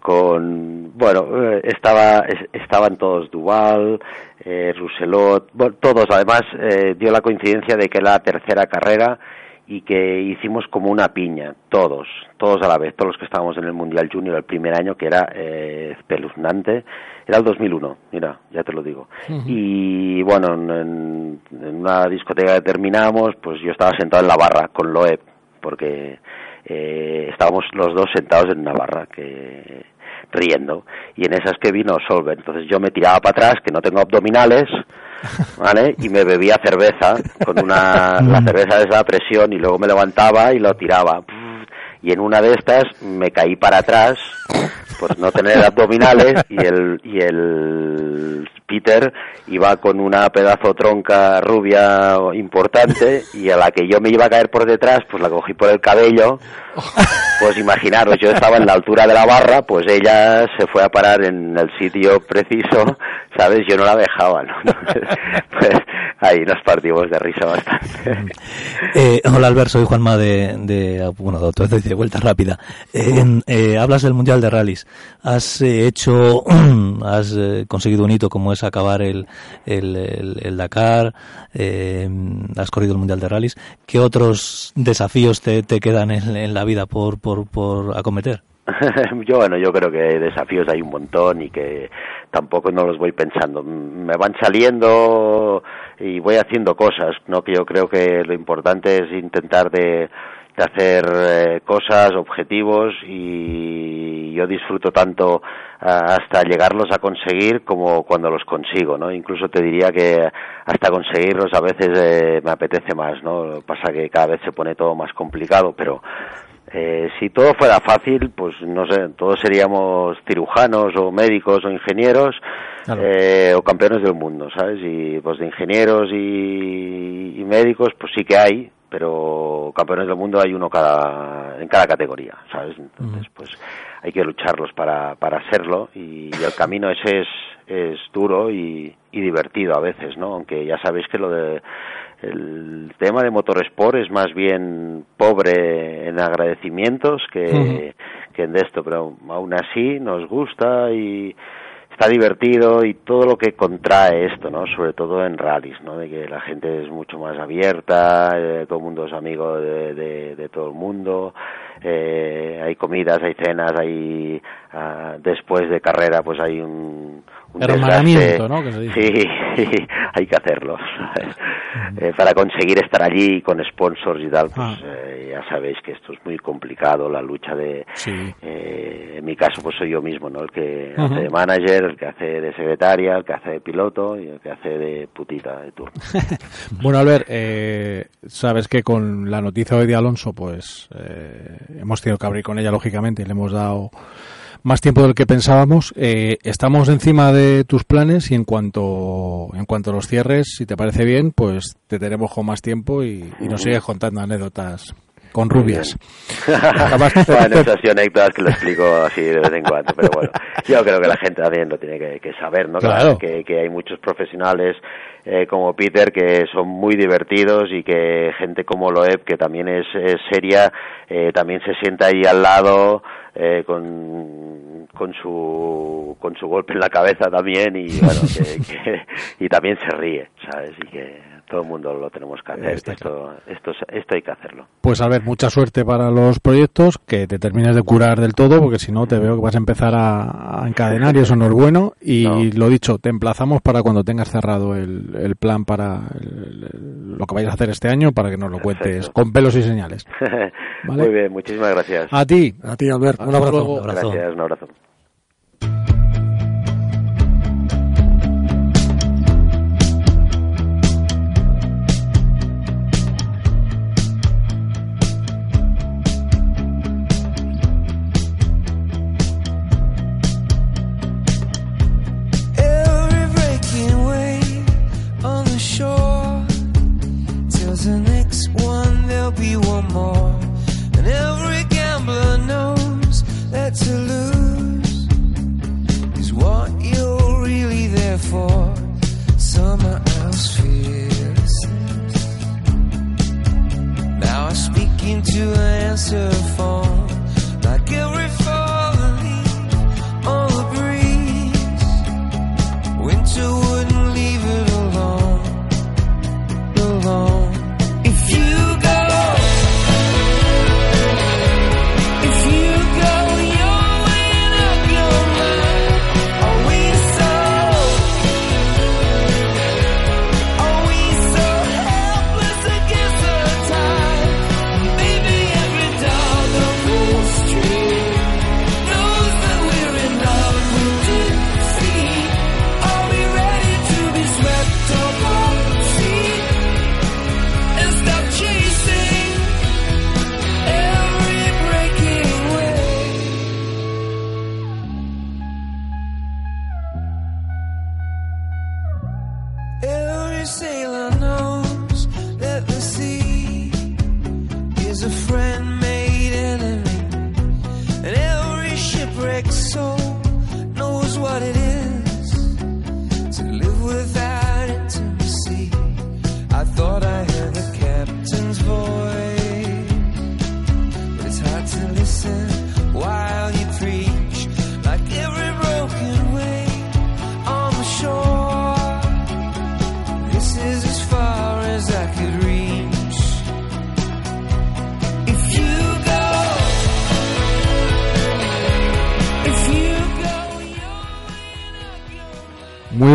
con bueno eh, estaba es- estaban todos Duval eh, Rousselot bueno, todos. Además eh, dio la coincidencia de que era la tercera carrera y que hicimos como una piña todos todos a la vez todos los que estábamos en el mundial junior el primer año que era eh, espeluznante. Era el 2001 mira ya te lo digo. Y bueno en, en- en una discoteca que terminamos pues yo estaba sentado en la barra con Loeb porque eh, estábamos los dos sentados en una barra que riendo y en esas que vino Solver. Entonces yo me tiraba para atrás que no tengo abdominales vale y me bebía cerveza con una la cerveza de esa presión y luego me levantaba y lo tiraba. Y en una de estas me caí para atrás por no tener abdominales y el y el Peter iba con una pedazo tronca rubia importante y a la que yo me iba a caer por detrás pues la cogí por el cabello pues imaginaros yo estaba en la altura de la barra pues ella se fue a parar en el sitio preciso sabes yo no la dejaba ¿no? Entonces, pues ahí nos partimos de risa bastante Eh, hola Albert, soy Juanma de, de bueno, de, de vuelta rápida. Eh, en- eh, hablas del Mundial de Rallys. Has eh, hecho, has eh, conseguido un hito como es acabar el, el, Dakar, eh, has corrido el Mundial de Rallys. ¿Qué otros desafíos te, quedan en, la vida por, por, por acometer? yo bueno yo creo que desafíos hay un montón y que tampoco no los voy pensando me van saliendo y voy haciendo cosas no que yo creo que lo importante es intentar de, hacer eh, cosas objetivos y yo disfruto tanto hasta llegarlos a conseguir como cuando los consigo no incluso te diría que hasta conseguirlos a veces eh, me apetece más no pasa que cada vez se pone todo más complicado pero eh, si todo fuera fácil, pues no sé, todos seríamos cirujanos o médicos o ingenieros Claro. eh, o campeones del mundo, ¿sabes? Y pues de ingenieros y, y médicos, pues sí que hay, pero campeones del mundo hay uno cada, en cada categoría, ¿sabes? Entonces, pues hay que lucharlos para, para serlo y el camino ese es, es duro y, y divertido a veces, ¿no? Aunque ya sabéis que lo de el tema de motorsport es más bien pobre en agradecimientos que, que en de esto, pero aún así nos gusta y está divertido y todo lo que contrae esto, ¿no? Sobre todo en rallies, ¿no? De que la gente es mucho más abierta, eh, todo el mundo es amigo de, de, de todo el mundo, eh, hay comidas, hay cenas, hay ya después de carrera pues hay un, un Hermanamiento. ¿no? Que se dice. Sí, hay que hacerlo. ¿sabes? Eh, para conseguir estar allí con sponsors y tal, pues Ah. eh, ya sabéis que esto es muy complicado, la lucha de... Sí. eh, en mi caso pues soy yo mismo, ¿no? El que hace de manager, el que hace de secretaria, el que hace de piloto y el que hace de putita de turno. Bueno, Albert, eh, sabes que con la noticia hoy de Alonso, pues eh, hemos tenido que abrir con ella, lógicamente, y le hemos dado más tiempo del que pensábamos. Eh, estamos encima de tus planes y en cuanto, en cuanto los cierres, si te parece bien, pues te tenemos con más tiempo y, y nos sigues contando anécdotas con rubias. Bueno, esas son anécdotas que lo explico así de vez en cuando, pero bueno, yo creo que la gente también lo tiene que, que saber, ¿no? Claro. Que, que hay muchos profesionales eh, como Peter que son muy divertidos y que gente como Loeb, que también es, es seria, eh, también se sienta ahí al lado eh, con, con su con su golpe en la cabeza también y bueno que, que- y también se ríe, ¿sabes? Y que todo el mundo lo tenemos que hacer, Está que esto, esto, es- esto hay que hacerlo. Pues Albert, mucha suerte para los proyectos, que te termines de curar del todo, porque si no te veo que vas a empezar a, a encadenar y eso no es bueno. Y No. lo dicho, te emplazamos para cuando tengas cerrado el, el plan para el- el- lo que vayas a hacer este año, para que nos lo cuentes con pelos y señales. Vale. Muy bien, muchísimas gracias. A ti. A ti, Albert, un abrazo. luego. Un abrazo. Gracias, un abrazo. Be one more. And every gambler knows that to lose is what you're really there for. Summer else fearlessness. Now I speak into an answer phone like every sailor knows that the sea is a friend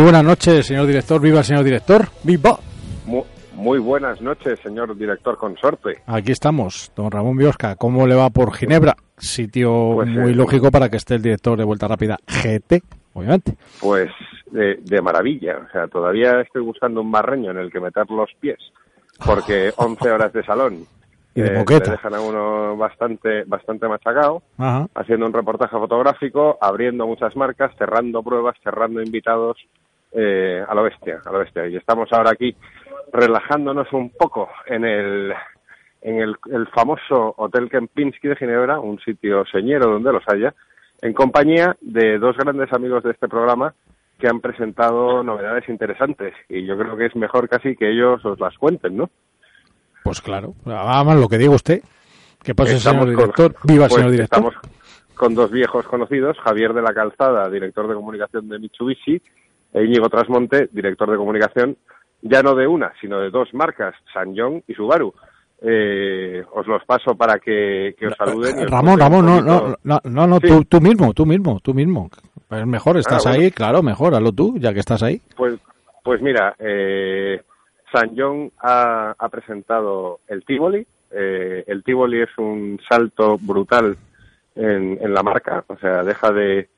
buenas noches, señor director. Viva, señor director. ¡Viva! Mu- Muy buenas noches, señor director consorte. Aquí estamos, don Ramón Biosca. ¿Cómo le va por Ginebra? Sitio Pues, muy eh, lógico para que esté el director de Vuelta Rápida GT, obviamente. Pues de, de maravilla. O sea, todavía estoy buscando un barreño en el que meter los pies, porque 11 horas de salón Y de eh, dejan a uno bastante, bastante machacado, Ajá. haciendo un reportaje fotográfico, abriendo muchas marcas, cerrando pruebas, cerrando invitados eh, a lo bestia, a lo bestia. Y estamos ahora aquí relajándonos un poco en el en el, el famoso Hotel Kempinski de Ginebra, un sitio señero donde los haya, en compañía de dos grandes amigos de este programa que han presentado novedades interesantes y yo creo que es mejor casi que ellos os las cuenten, ¿no? Pues claro, hagan lo que diga usted. ¿Qué pasa, Estamos señor con- director? Viva, pues señor director. Estamos con dos viejos conocidos, Javier de la Calzada, director de comunicación de Mitsubishi, e Íñigo Trasmonte, director de comunicación, ya no de una, sino de dos marcas, Sanyong y Subaru. eh, os los paso para que, que os saluden. os Ramón, Ramón, no, no, no, no, no, Sí. tú, tú mismo, tú mismo, tú mismo. Es mejor, estás Ah, bueno. ahí, claro, mejor, hazlo tú, ya que estás ahí. Pues, pues mira, eh, San John ha, ha presentado el Tivoli. Eh, el Tivoli es un salto brutal en, en la marca, o sea, deja de,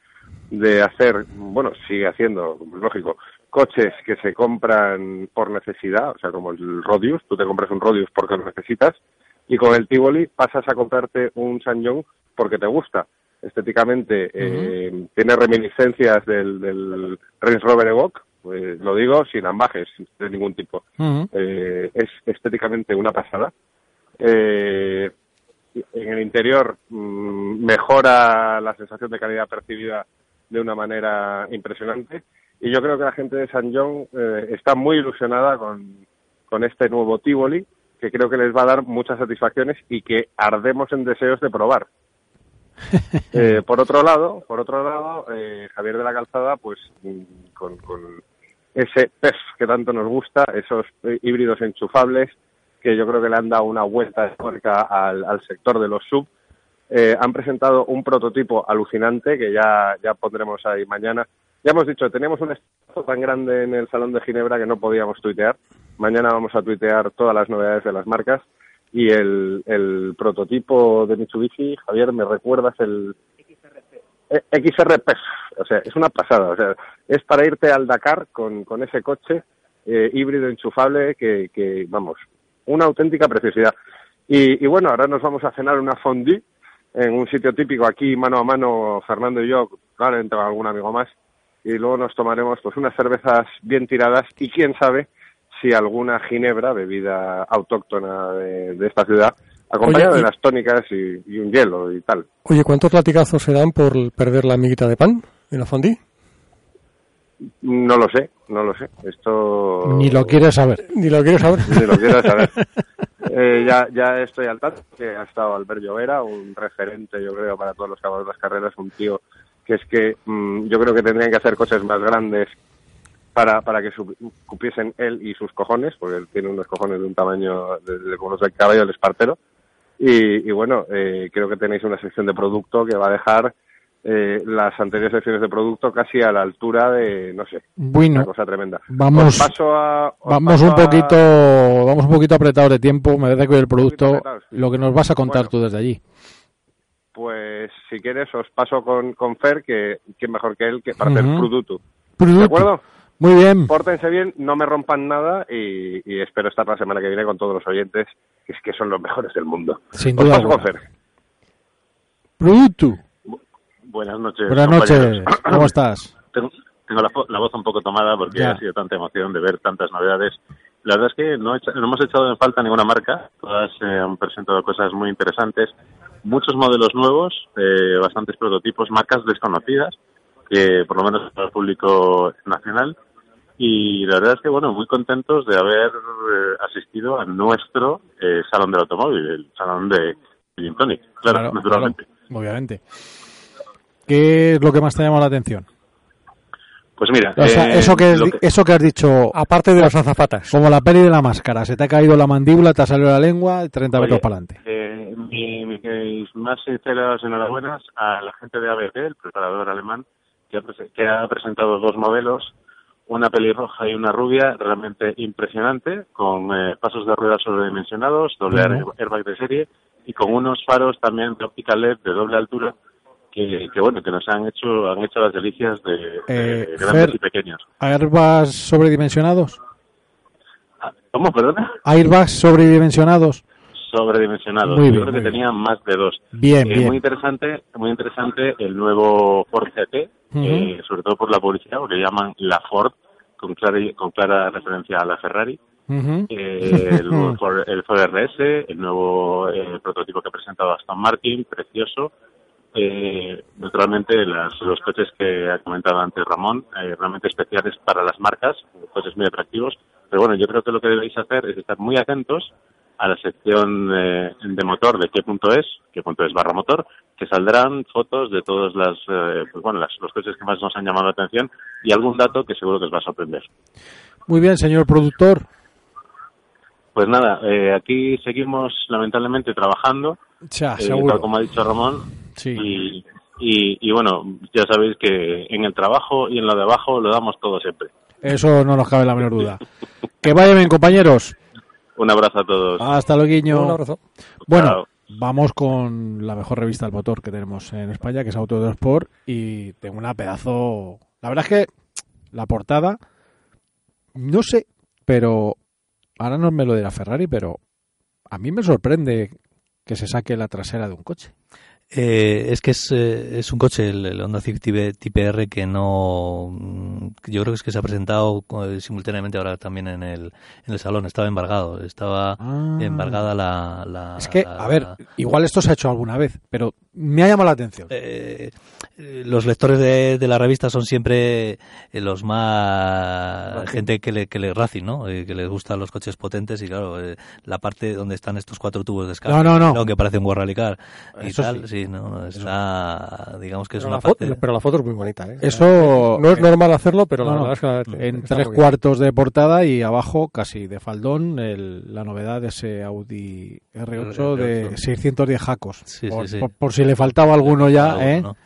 de hacer, bueno, sigue haciendo, lógico, coches que se compran por necesidad, o sea, como el Rodius, tú te compras un Rodius porque lo necesitas, y con el Tivoli pasas a comprarte un San John porque te gusta. Estéticamente eh, tiene reminiscencias del, del Range Rover Evoque, pues lo digo sin ambajes de ningún tipo. Eh, es estéticamente una pasada. Eh, en el interior mm, mejora la sensación de calidad percibida de una manera impresionante y yo creo que la gente de San John eh, está muy ilusionada con, con este nuevo Tivoli que creo que les va a dar muchas satisfacciones y que ardemos en deseos de probar. Eh, por otro lado, por otro lado, eh, Javier de la Calzada, pues mm, con, con ese PEF que tanto nos gusta, esos eh, híbridos enchufables que yo creo que le han dado una vuelta de tuerca al, al sector de los sub, eh, han presentado un prototipo alucinante que ya, ya pondremos ahí mañana. Ya hemos dicho, teníamos un espacio tan grande en el Salón de Ginebra que no podíamos tuitear. Mañana vamos a tuitear todas las novedades de las marcas. Y el, el prototipo de Mitsubishi, Javier, ¿me recuerdas el Eh, XRP? O sea, es una pasada. O sea, es para irte al Dakar con, con ese coche eh, híbrido enchufable que, que, vamos, una auténtica preciosidad. Y, y bueno, ahora nos vamos a cenar una fondue en un sitio típico aquí, mano a mano, Fernando y yo, con algún amigo más, y luego nos tomaremos pues unas cervezas bien tiradas y quién sabe si alguna ginebra, bebida autóctona de, de esta ciudad, acompañada Oye, de las tónicas y, y un hielo y tal. Oye, ¿cuántos latigazos se dan por perder la amiguita de pan en la fondue? No lo sé, no lo sé. Esto Ni lo quieres saber. Ni lo quiero saber. Ni lo quiero saber. Eh, ya, ya estoy al tanto que ha estado Albert Llovera, un referente, yo creo, para todos los caballos de las carreras, un tío que es que mm, yo creo que tendrían que hacer coches más grandes para, para que cupiesen él y sus cojones, porque él tiene unos cojones de un tamaño de, de como los del caballo del espartero. Y, y bueno, eh, creo que tenéis una sección de producto que va a dejar eh, las anteriores secciones de producto casi a la altura de, no sé, Bueno, una cosa tremenda. vamos- Os paso a- os Vamos paso un a- poquito, vamos un poquito apretados de tiempo. Me parece que el producto, lo que nos vas a contar Bueno. tú desde allí. Pues si quieres os paso con, con Fer, que quién mejor que él que para hacer Ujú. producto. Producto. ¿De acuerdo? Muy bien. Pórtense bien, no me rompan nada y, y espero estar la semana que viene con todos los oyentes, que es que son los mejores del mundo. Sin os duda paso con. Fer. Producto. Buenas noches. Buenas noches. ¿Cómo estás? Tengo, tengo la, voz un poco tomada porque Ya. ha sido tanta emoción de ver tantas novedades. La verdad es que no, he no hemos echado en falta ninguna marca. Todas eh, han presentado cosas muy interesantes. Muchos modelos nuevos, eh, bastantes prototipos, marcas desconocidas, que por lo menos para el público nacional. Y la verdad es que, bueno, muy contentos de haber eh, asistido a nuestro eh, Salón del Automóvil, el Salón de Gin Tonic. Claro, Claro, naturalmente. claro, obviamente. ¿Qué es lo que más te ha llamado la atención? Pues mira, O sea, eh, eso, que, eso que has dicho, Aparte de las azafatas. como la peli de la máscara, se te ha caído la mandíbula, te ha salido la lengua y 30 metros Oye, para adelante. eh, mi- mis más sinceras enhorabuenas a la gente de ABT, el preparador alemán, que ha, prese- que ha presentado dos modelos, una pelirroja y una rubia, realmente impresionante, con eh, pasos de ruedas sobredimensionados, doble air- airbag de serie y con unos faros también de óptica LED de doble altura que, que, bueno que nos han hecho han hecho las delicias de, de Eh, grandes y pequeños. ¿Airbags sobredimensionados? ¿Cómo, perdona? ¿Airbags sobredimensionados? sobredimensionados. Muy Yo bien, creo que tenía más de dos. Bien, Eh, bien. Muy interesante, muy interesante el nuevo Ford GT, eh, sobre todo por la publicidad, porque llaman la Ford, con clara, con clara referencia a la Ferrari. Eh, el, Ford, el Ford RS, el nuevo eh, prototipo que ha presentado Aston Martin, precioso. Eh, naturalmente, las- los coches que ha comentado antes Ramón, eh, realmente especiales para las marcas, coches muy atractivos. Pero bueno, yo creo que lo que debéis hacer es estar muy atentos a la sección eh, de motor de qué punto es, qué punto es barra motor, que saldrán fotos de todos las, eh, pues bueno, las- los coches que más nos han llamado la atención y algún dato que seguro que os va a sorprender. Muy bien, señor productor. Pues nada, eh, aquí seguimos lamentablemente trabajando, Ya, seguro. tal como ha dicho Ramón, Sí. y, y, y bueno, ya sabéis que en el trabajo y en lo de abajo lo damos todo siempre. Eso no nos cabe la menor duda. Que vaya bien, compañeros. Un abrazo a todos. Hasta luego. Un abrazo. Bueno, Chao. vamos con la mejor revista del motor que tenemos en España, que es Auto de Sport, y tengo una pedazo... La verdad es que la portada, no sé, pero ahora no me lo dirá Ferrari, pero a mí me sorprende que se saque la trasera de un coche. Eh, es que es, eh, es un coche, el, el Honda Civic Type, Type R, que no. mm, Yo creo que es que se ha presentado eh, simultáneamente ahora también en el, en el salón. Estaba embargado, estaba Ah. embargada la. la- Es que, la- a ver, igual esto se ha hecho alguna vez, pero me ha llamado la atención. eh, eh, los lectores de, de la revista son siempre eh, los más gente que le, que le Racing, ¿no? Eh, que les gustan los coches potentes y claro, eh, la parte donde están estos cuatro tubos de escape, No, no, no. que parece un War Rally Car y Eso tal, sí. sí, no, está, digamos que es Pero una foto, parte... pero la foto es muy bonita, ¿eh? Eso- No es normal hacerlo, pero No, la no. verdad es que en está tres cuartos de portada y abajo casi de faldón el- la novedad de ese Audi R8 de 610 jacos Sí, por, sí, sí. por- por si le faltaba alguno ya ¿eh? ¿no?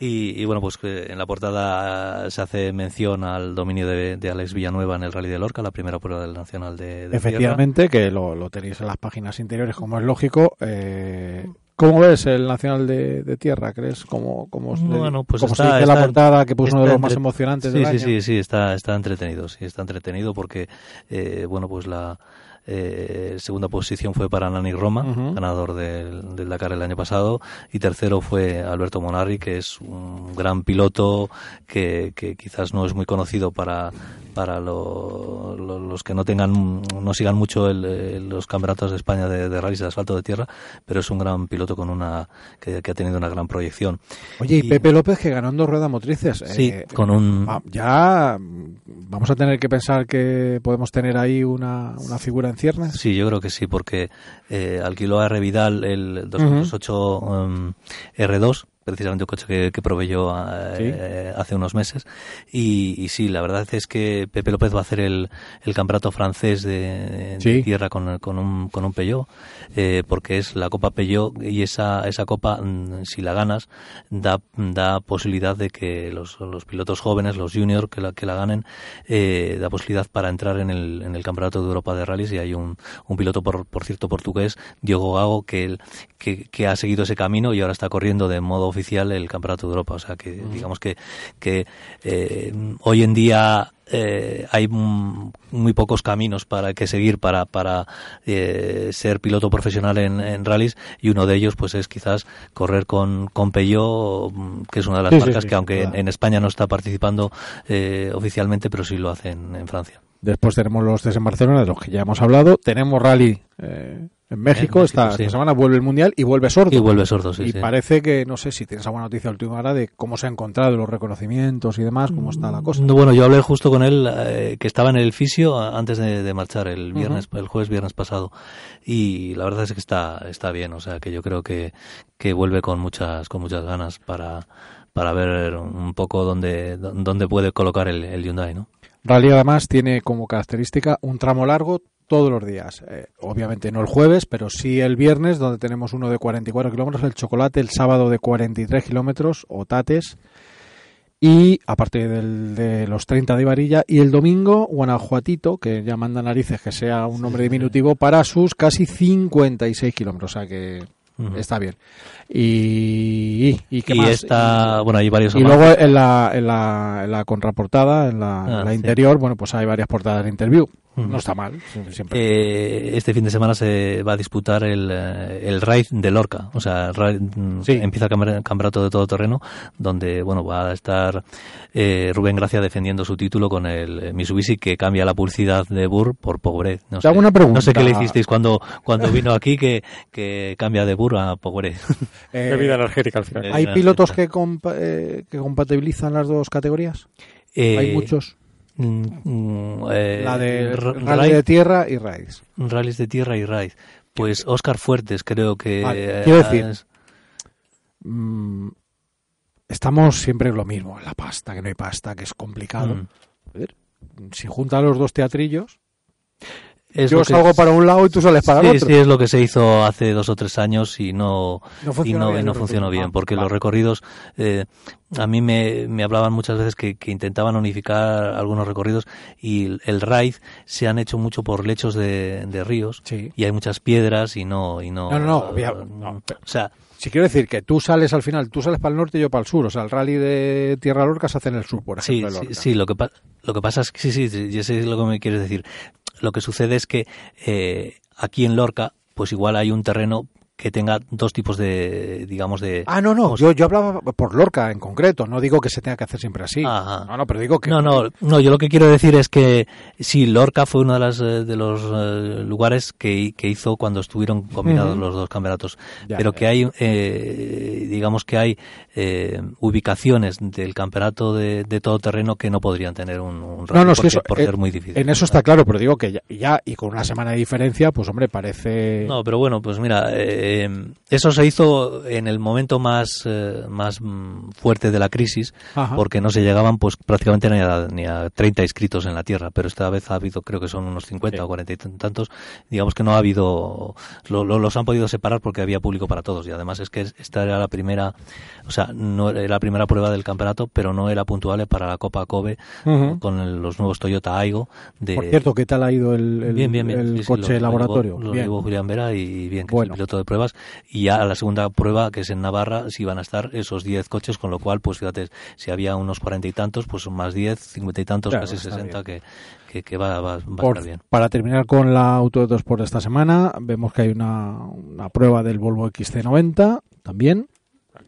Y, y bueno, pues en la portada se hace mención al dominio de, de Alex Villanueva en el Rally de Lorca, la primera prueba del Nacional de, de efectivamente que lo, lo tenéis en las páginas interiores como es lógico eh, ¿Cómo ves el Nacional de, de Tierra? ¿Crees cómo, cómo, se- Bueno, pues cómo se está- dice la está- portada que puso uno de está los más emocionantes sí, del sí, año? Sí, sí, está, está entretenido, sí, está entretenido porque, eh, bueno, pues la eh, segunda posición fue para Nani Roma, Ujú. ganador del, del Dakar el año pasado, y tercero fue Alberto Monarri, que es un gran piloto que, que quizás no es muy conocido para para lo- lo- los que no tengan no sigan mucho el- los campeonatos de España de, de rallies de asfalto de tierra pero es un gran piloto con una que, que ha tenido una gran proyección Oye, y, Pepe López que ganó en dos ruedas motrices. Sí, Eh, con un- Ya mm, vamos a tener que pensar que podemos tener ahí una, una figura en ciernes. Sí, yo creo que sí, porque eh, alquiló a R. Vidal el 208 um, R2, precisamente un coche que, que proveyó eh, hace unos meses. Y, y sí, la verdad es que Pepe López va a hacer el, el campeonato francés de, de Sí. tierra con, con, un, con un Peugeot, eh, porque es la Copa Peugeot y esa, esa Copa, mm, si la ganas, da, da posibilidad de que los, los pilotos jóvenes, los juniors que la, que la ganen, eh, da posibilidad para entrar en el, en el Campeonato de Europa de Rallys y hay un, un piloto, por, por cierto, portugués, Diogo Gago, que, que, que ha seguido ese camino y ahora está corriendo de modo oficial el Campeonato de Europa. O sea que, digamos que, que eh, hoy en día eh, hay muy pocos caminos para que seguir para para eh, ser piloto profesional en, en rallies. Y uno de ellos pues es quizás correr con con Peugeot mm, que es una de las Sí, marcas sí, que aunque en, en España no está participando eh, oficialmente pero sí lo hace en, en Francia Después tenemos los test en Barcelona, de los que ya hemos hablado. Tenemos rally eh, en México. México, esta, sí. esta semana vuelve el Mundial y vuelve sordo. y vuelve sordo sí, y sí. parece que, no sé si tienes alguna noticia última hora de cómo se ha encontrado los reconocimientos y demás, cómo está la cosa. No, Bueno, yo hablé justo con él, eh, que estaba en el fisio antes de, de marchar el viernes, el jueves viernes pasado, y la verdad es que está está bien, o sea que yo creo que, que vuelve con muchas con muchas ganas para para ver un poco dónde dónde puede colocar el, el Hyundai, ¿no? Rally además tiene como característica un tramo largo todos los días. Eh, obviamente no el jueves, pero sí el viernes, donde tenemos uno de 44 kilómetros, el chocolate, el sábado de 43 kilómetros, o tates, y aparte del- de los 30 de Ibarilla, y el domingo Guanajuatito, que ya manda narices que sea un nombre diminutivo, para sus casi 56 kilómetros, o sea que está bien. Y, y, ¿qué y más? bueno, hay varios Y luego en la, en la, en la contraportada, en la, Ah, en la sí. interior, bueno, pues hay varias portadas de interview. No está mal, sie- siempre. Eh, este fin de semana se va a disputar el, eh, el Raid de Lorca, o sea, el Raid, mm, Sí. empieza el campe- campeonato de todo terreno, donde bueno va a estar eh, Rubén Gracia defendiendo su título con el eh, Mitsubishi que cambia la publicidad de Burr por Powerade. No hago una No sé qué le pregunta. hicisteis cuando cuando vino aquí que, que cambia de Burr a Powerade. Eh, Bebida energética al final. ¿Hay pilotos que, compa- eh, que compatibilizan las dos categorías? Eh, Hay muchos. mm, mm, eh, La de rally de tierra y raids. rallies de tierra y raid. Pues Oscar Fuertes creo que Vale, quiero decir, es- Mm, estamos siempre en lo mismo, en la pasta, que no hay pasta, que es complicado. Mm. A ver, si juntan los dos teatrillos, Es yo salgo para un lado y tú sales para sí, el otro. sí, es lo que se hizo hace dos o tres años y no, No y funcionó no, bien y no funcionó bien, Ah, porque vale. los recorridos, eh, a mí me, me hablaban muchas veces que, que intentaban unificar algunos recorridos y el, raid se han hecho mucho por lechos de, de ríos Sí. y hay muchas piedras y no... Y no, No, no, no, obvia- no, o sea, Si quiero decir que tú sales al final, tú sales para el norte y yo para el sur. O sea, el rally de Tierra Lorca se hace en el sur, por Sí, ejemplo. sí, Lorca. sí, lo que, lo que pasa es que sí, sí, sí, yo sé lo que me quieres decir. Lo que sucede es que eh, aquí en Lorca, pues igual hay un terreno que tenga dos tipos de, digamos, de... Ah, no, no, yo, yo hablaba por Lorca en concreto, no digo que se tenga que hacer siempre así. Ajá. No, no, pero digo que... No, no, no, yo lo que quiero decir es que sí, Lorca fue uno de, las, eh, de los eh, lugares que, que hizo cuando estuvieron combinados los dos campeonatos. Ya, Pero ya. que hay, eh, digamos que hay eh, ubicaciones del campeonato de, de todo terreno que no podrían tener un, un No, no, es que porque, eso, porque es muy difícil. En eso está claro, pero digo que ya, ya, y con una semana de diferencia, pues hombre, parece... No, pero bueno, pues mira, eh, eso se hizo en el momento más, eh, más mm, fuerte de la crisis, Ajá. porque no se llegaban pues prácticamente ni a, ni a 30 inscritos en la Tierra, pero esta vez ha habido, creo que son unos 50 o 40 y tantos, digamos que no ha habido, lo- lo- los han podido separar porque había público para todos, y además es que esta era la primera, o sea, no era la primera prueba del campeonato, pero no era puntuable para la Copa Kobe con el- los nuevos Toyota Aigo de, Por cierto, ¿qué tal ha ido el, el- bien, bien, bien. el Sí, sí, coche lo laboratorio? Lo, llevó Julián Vera y bien, que Bueno. es el piloto de pruebas. Y ya a la segunda prueba, que es en Navarra, sí van a estar esos 10 coches, con lo cual, pues fíjate, si había unos cuarenta y tantos, pues más 10, cincuenta y tantos, Claro, casi está 60, que, que, que va, va, va a Por- estar bien. para terminar con la Auto de Sport de esta semana, vemos que hay una, una prueba del Volvo XC90 también.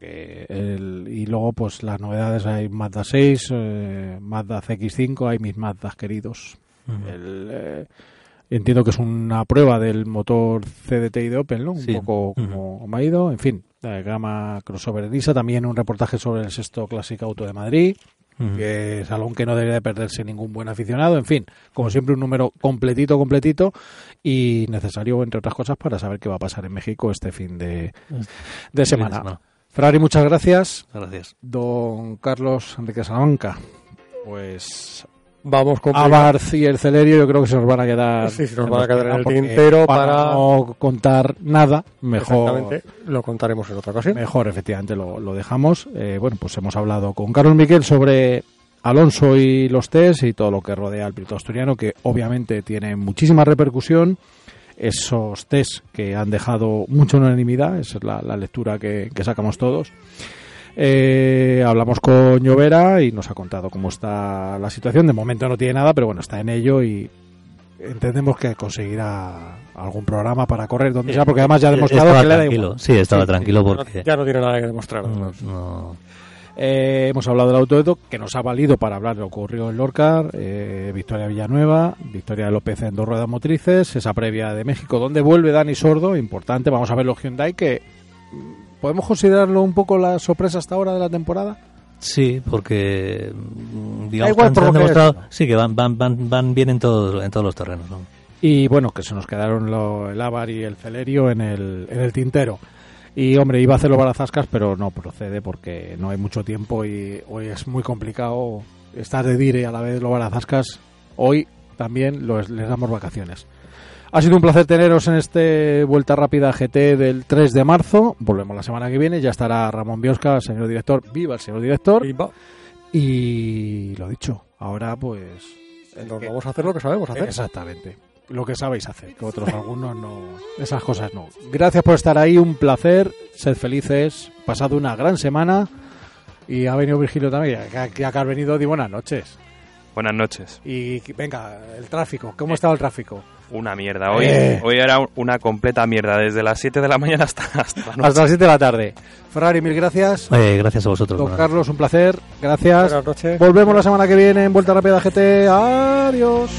Que el- y luego, pues las novedades: hay Mazda 6, eh, Mazda CX5, hay mis Mazdas queridos. Ujú. El, eh, entiendo que es una prueba del motor CDTI de Opel, ¿no? Un Sí. poco como, ha ido. En fin, la gama crossover Nisa. También un reportaje sobre el sexto Clásico Auto de Madrid Ujú. que es algo que no debería de perderse ningún buen aficionado. En fin, como siempre, un número completito, completito y necesario, entre otras cosas, para saber qué va a pasar en México este fin de, de semana. semana. Ferrari, muchas gracias. Gracias. Don Carlos Enrique Salamanca. Pues Vamos con Abarth y el Celerio yo creo que se nos van a quedar Sí, se nos van a quedar en el tintero para para- no contar nada mejor lo contaremos en otra ocasión. Mejor, efectivamente, lo, lo dejamos. Eh, bueno, pues hemos hablado con Carlos Miquel sobre Alonso y los test y todo lo que rodea al piloto asturiano, que obviamente tiene muchísima repercusión. Esos test que han dejado mucha unanimidad, esa es la, la lectura que, que sacamos todos. Eh, hablamos con Llovera y nos ha contado cómo está la situación. De momento no tiene nada, pero bueno, está en ello y entendemos que conseguirá algún programa para correr donde sea, porque además ya ha demostrado Estaba que le da igual. Sí, estaba Sí, tranquilo Ya no- porque... Ya no tiene nada que demostrar. no- no- Eh, hemos hablado del autoedo que nos ha valido para hablar de lo que ocurrió en Lorca, eh, Victoria Villanueva, Victoria López en dos ruedas motrices, esa previa de México, donde vuelve Dani Sordo, importante, vamos a ver los Hyundai que podemos considerarlo un poco la sorpresa hasta ahora de la temporada. Sí, porque mm, digamos igual sí que van, van, van, van bien en todos, en todos los terrenos. ¿no? Y bueno, que se nos quedaron lo- el Avar y el Celerio en el, en el tintero. Y hombre, iba a hacerlo para Zascas, pero no procede porque no hay mucho tiempo y hoy es muy complicado estar de dire y a la vez lo para Zascas. Hoy también los- les damos vacaciones. Ha sido un placer teneros en este Vuelta Rápida GT del 3 de marzo. Volvemos la semana que viene. Ya estará Ramón Biosca, señor director. Viva el señor director. Y va- Y lo dicho, ahora pues... nos vamos a hacer lo que sabemos hacer. Exactamente. Lo que sabéis hacer, que otros algunos no. Esas cosas no. Gracias por estar ahí, un placer. Sed felices. Pasad una gran semana. Y ha venido Virgilio también, ya que, has venido, di buenas noches. Buenas noches. Y venga, el tráfico. ¿Cómo estaba el tráfico? Una mierda. Hoy, Eh. hoy era un- una completa mierda, desde las 7 de la mañana hasta, hasta la noche. Hasta las 7 de la tarde. Ferrari, mil gracias. Eh, gracias a vosotros. Don Carlos, un placer. Gracias. Buenas noches. Volvemos la semana que viene en Vuelta Rápida GT. Adiós.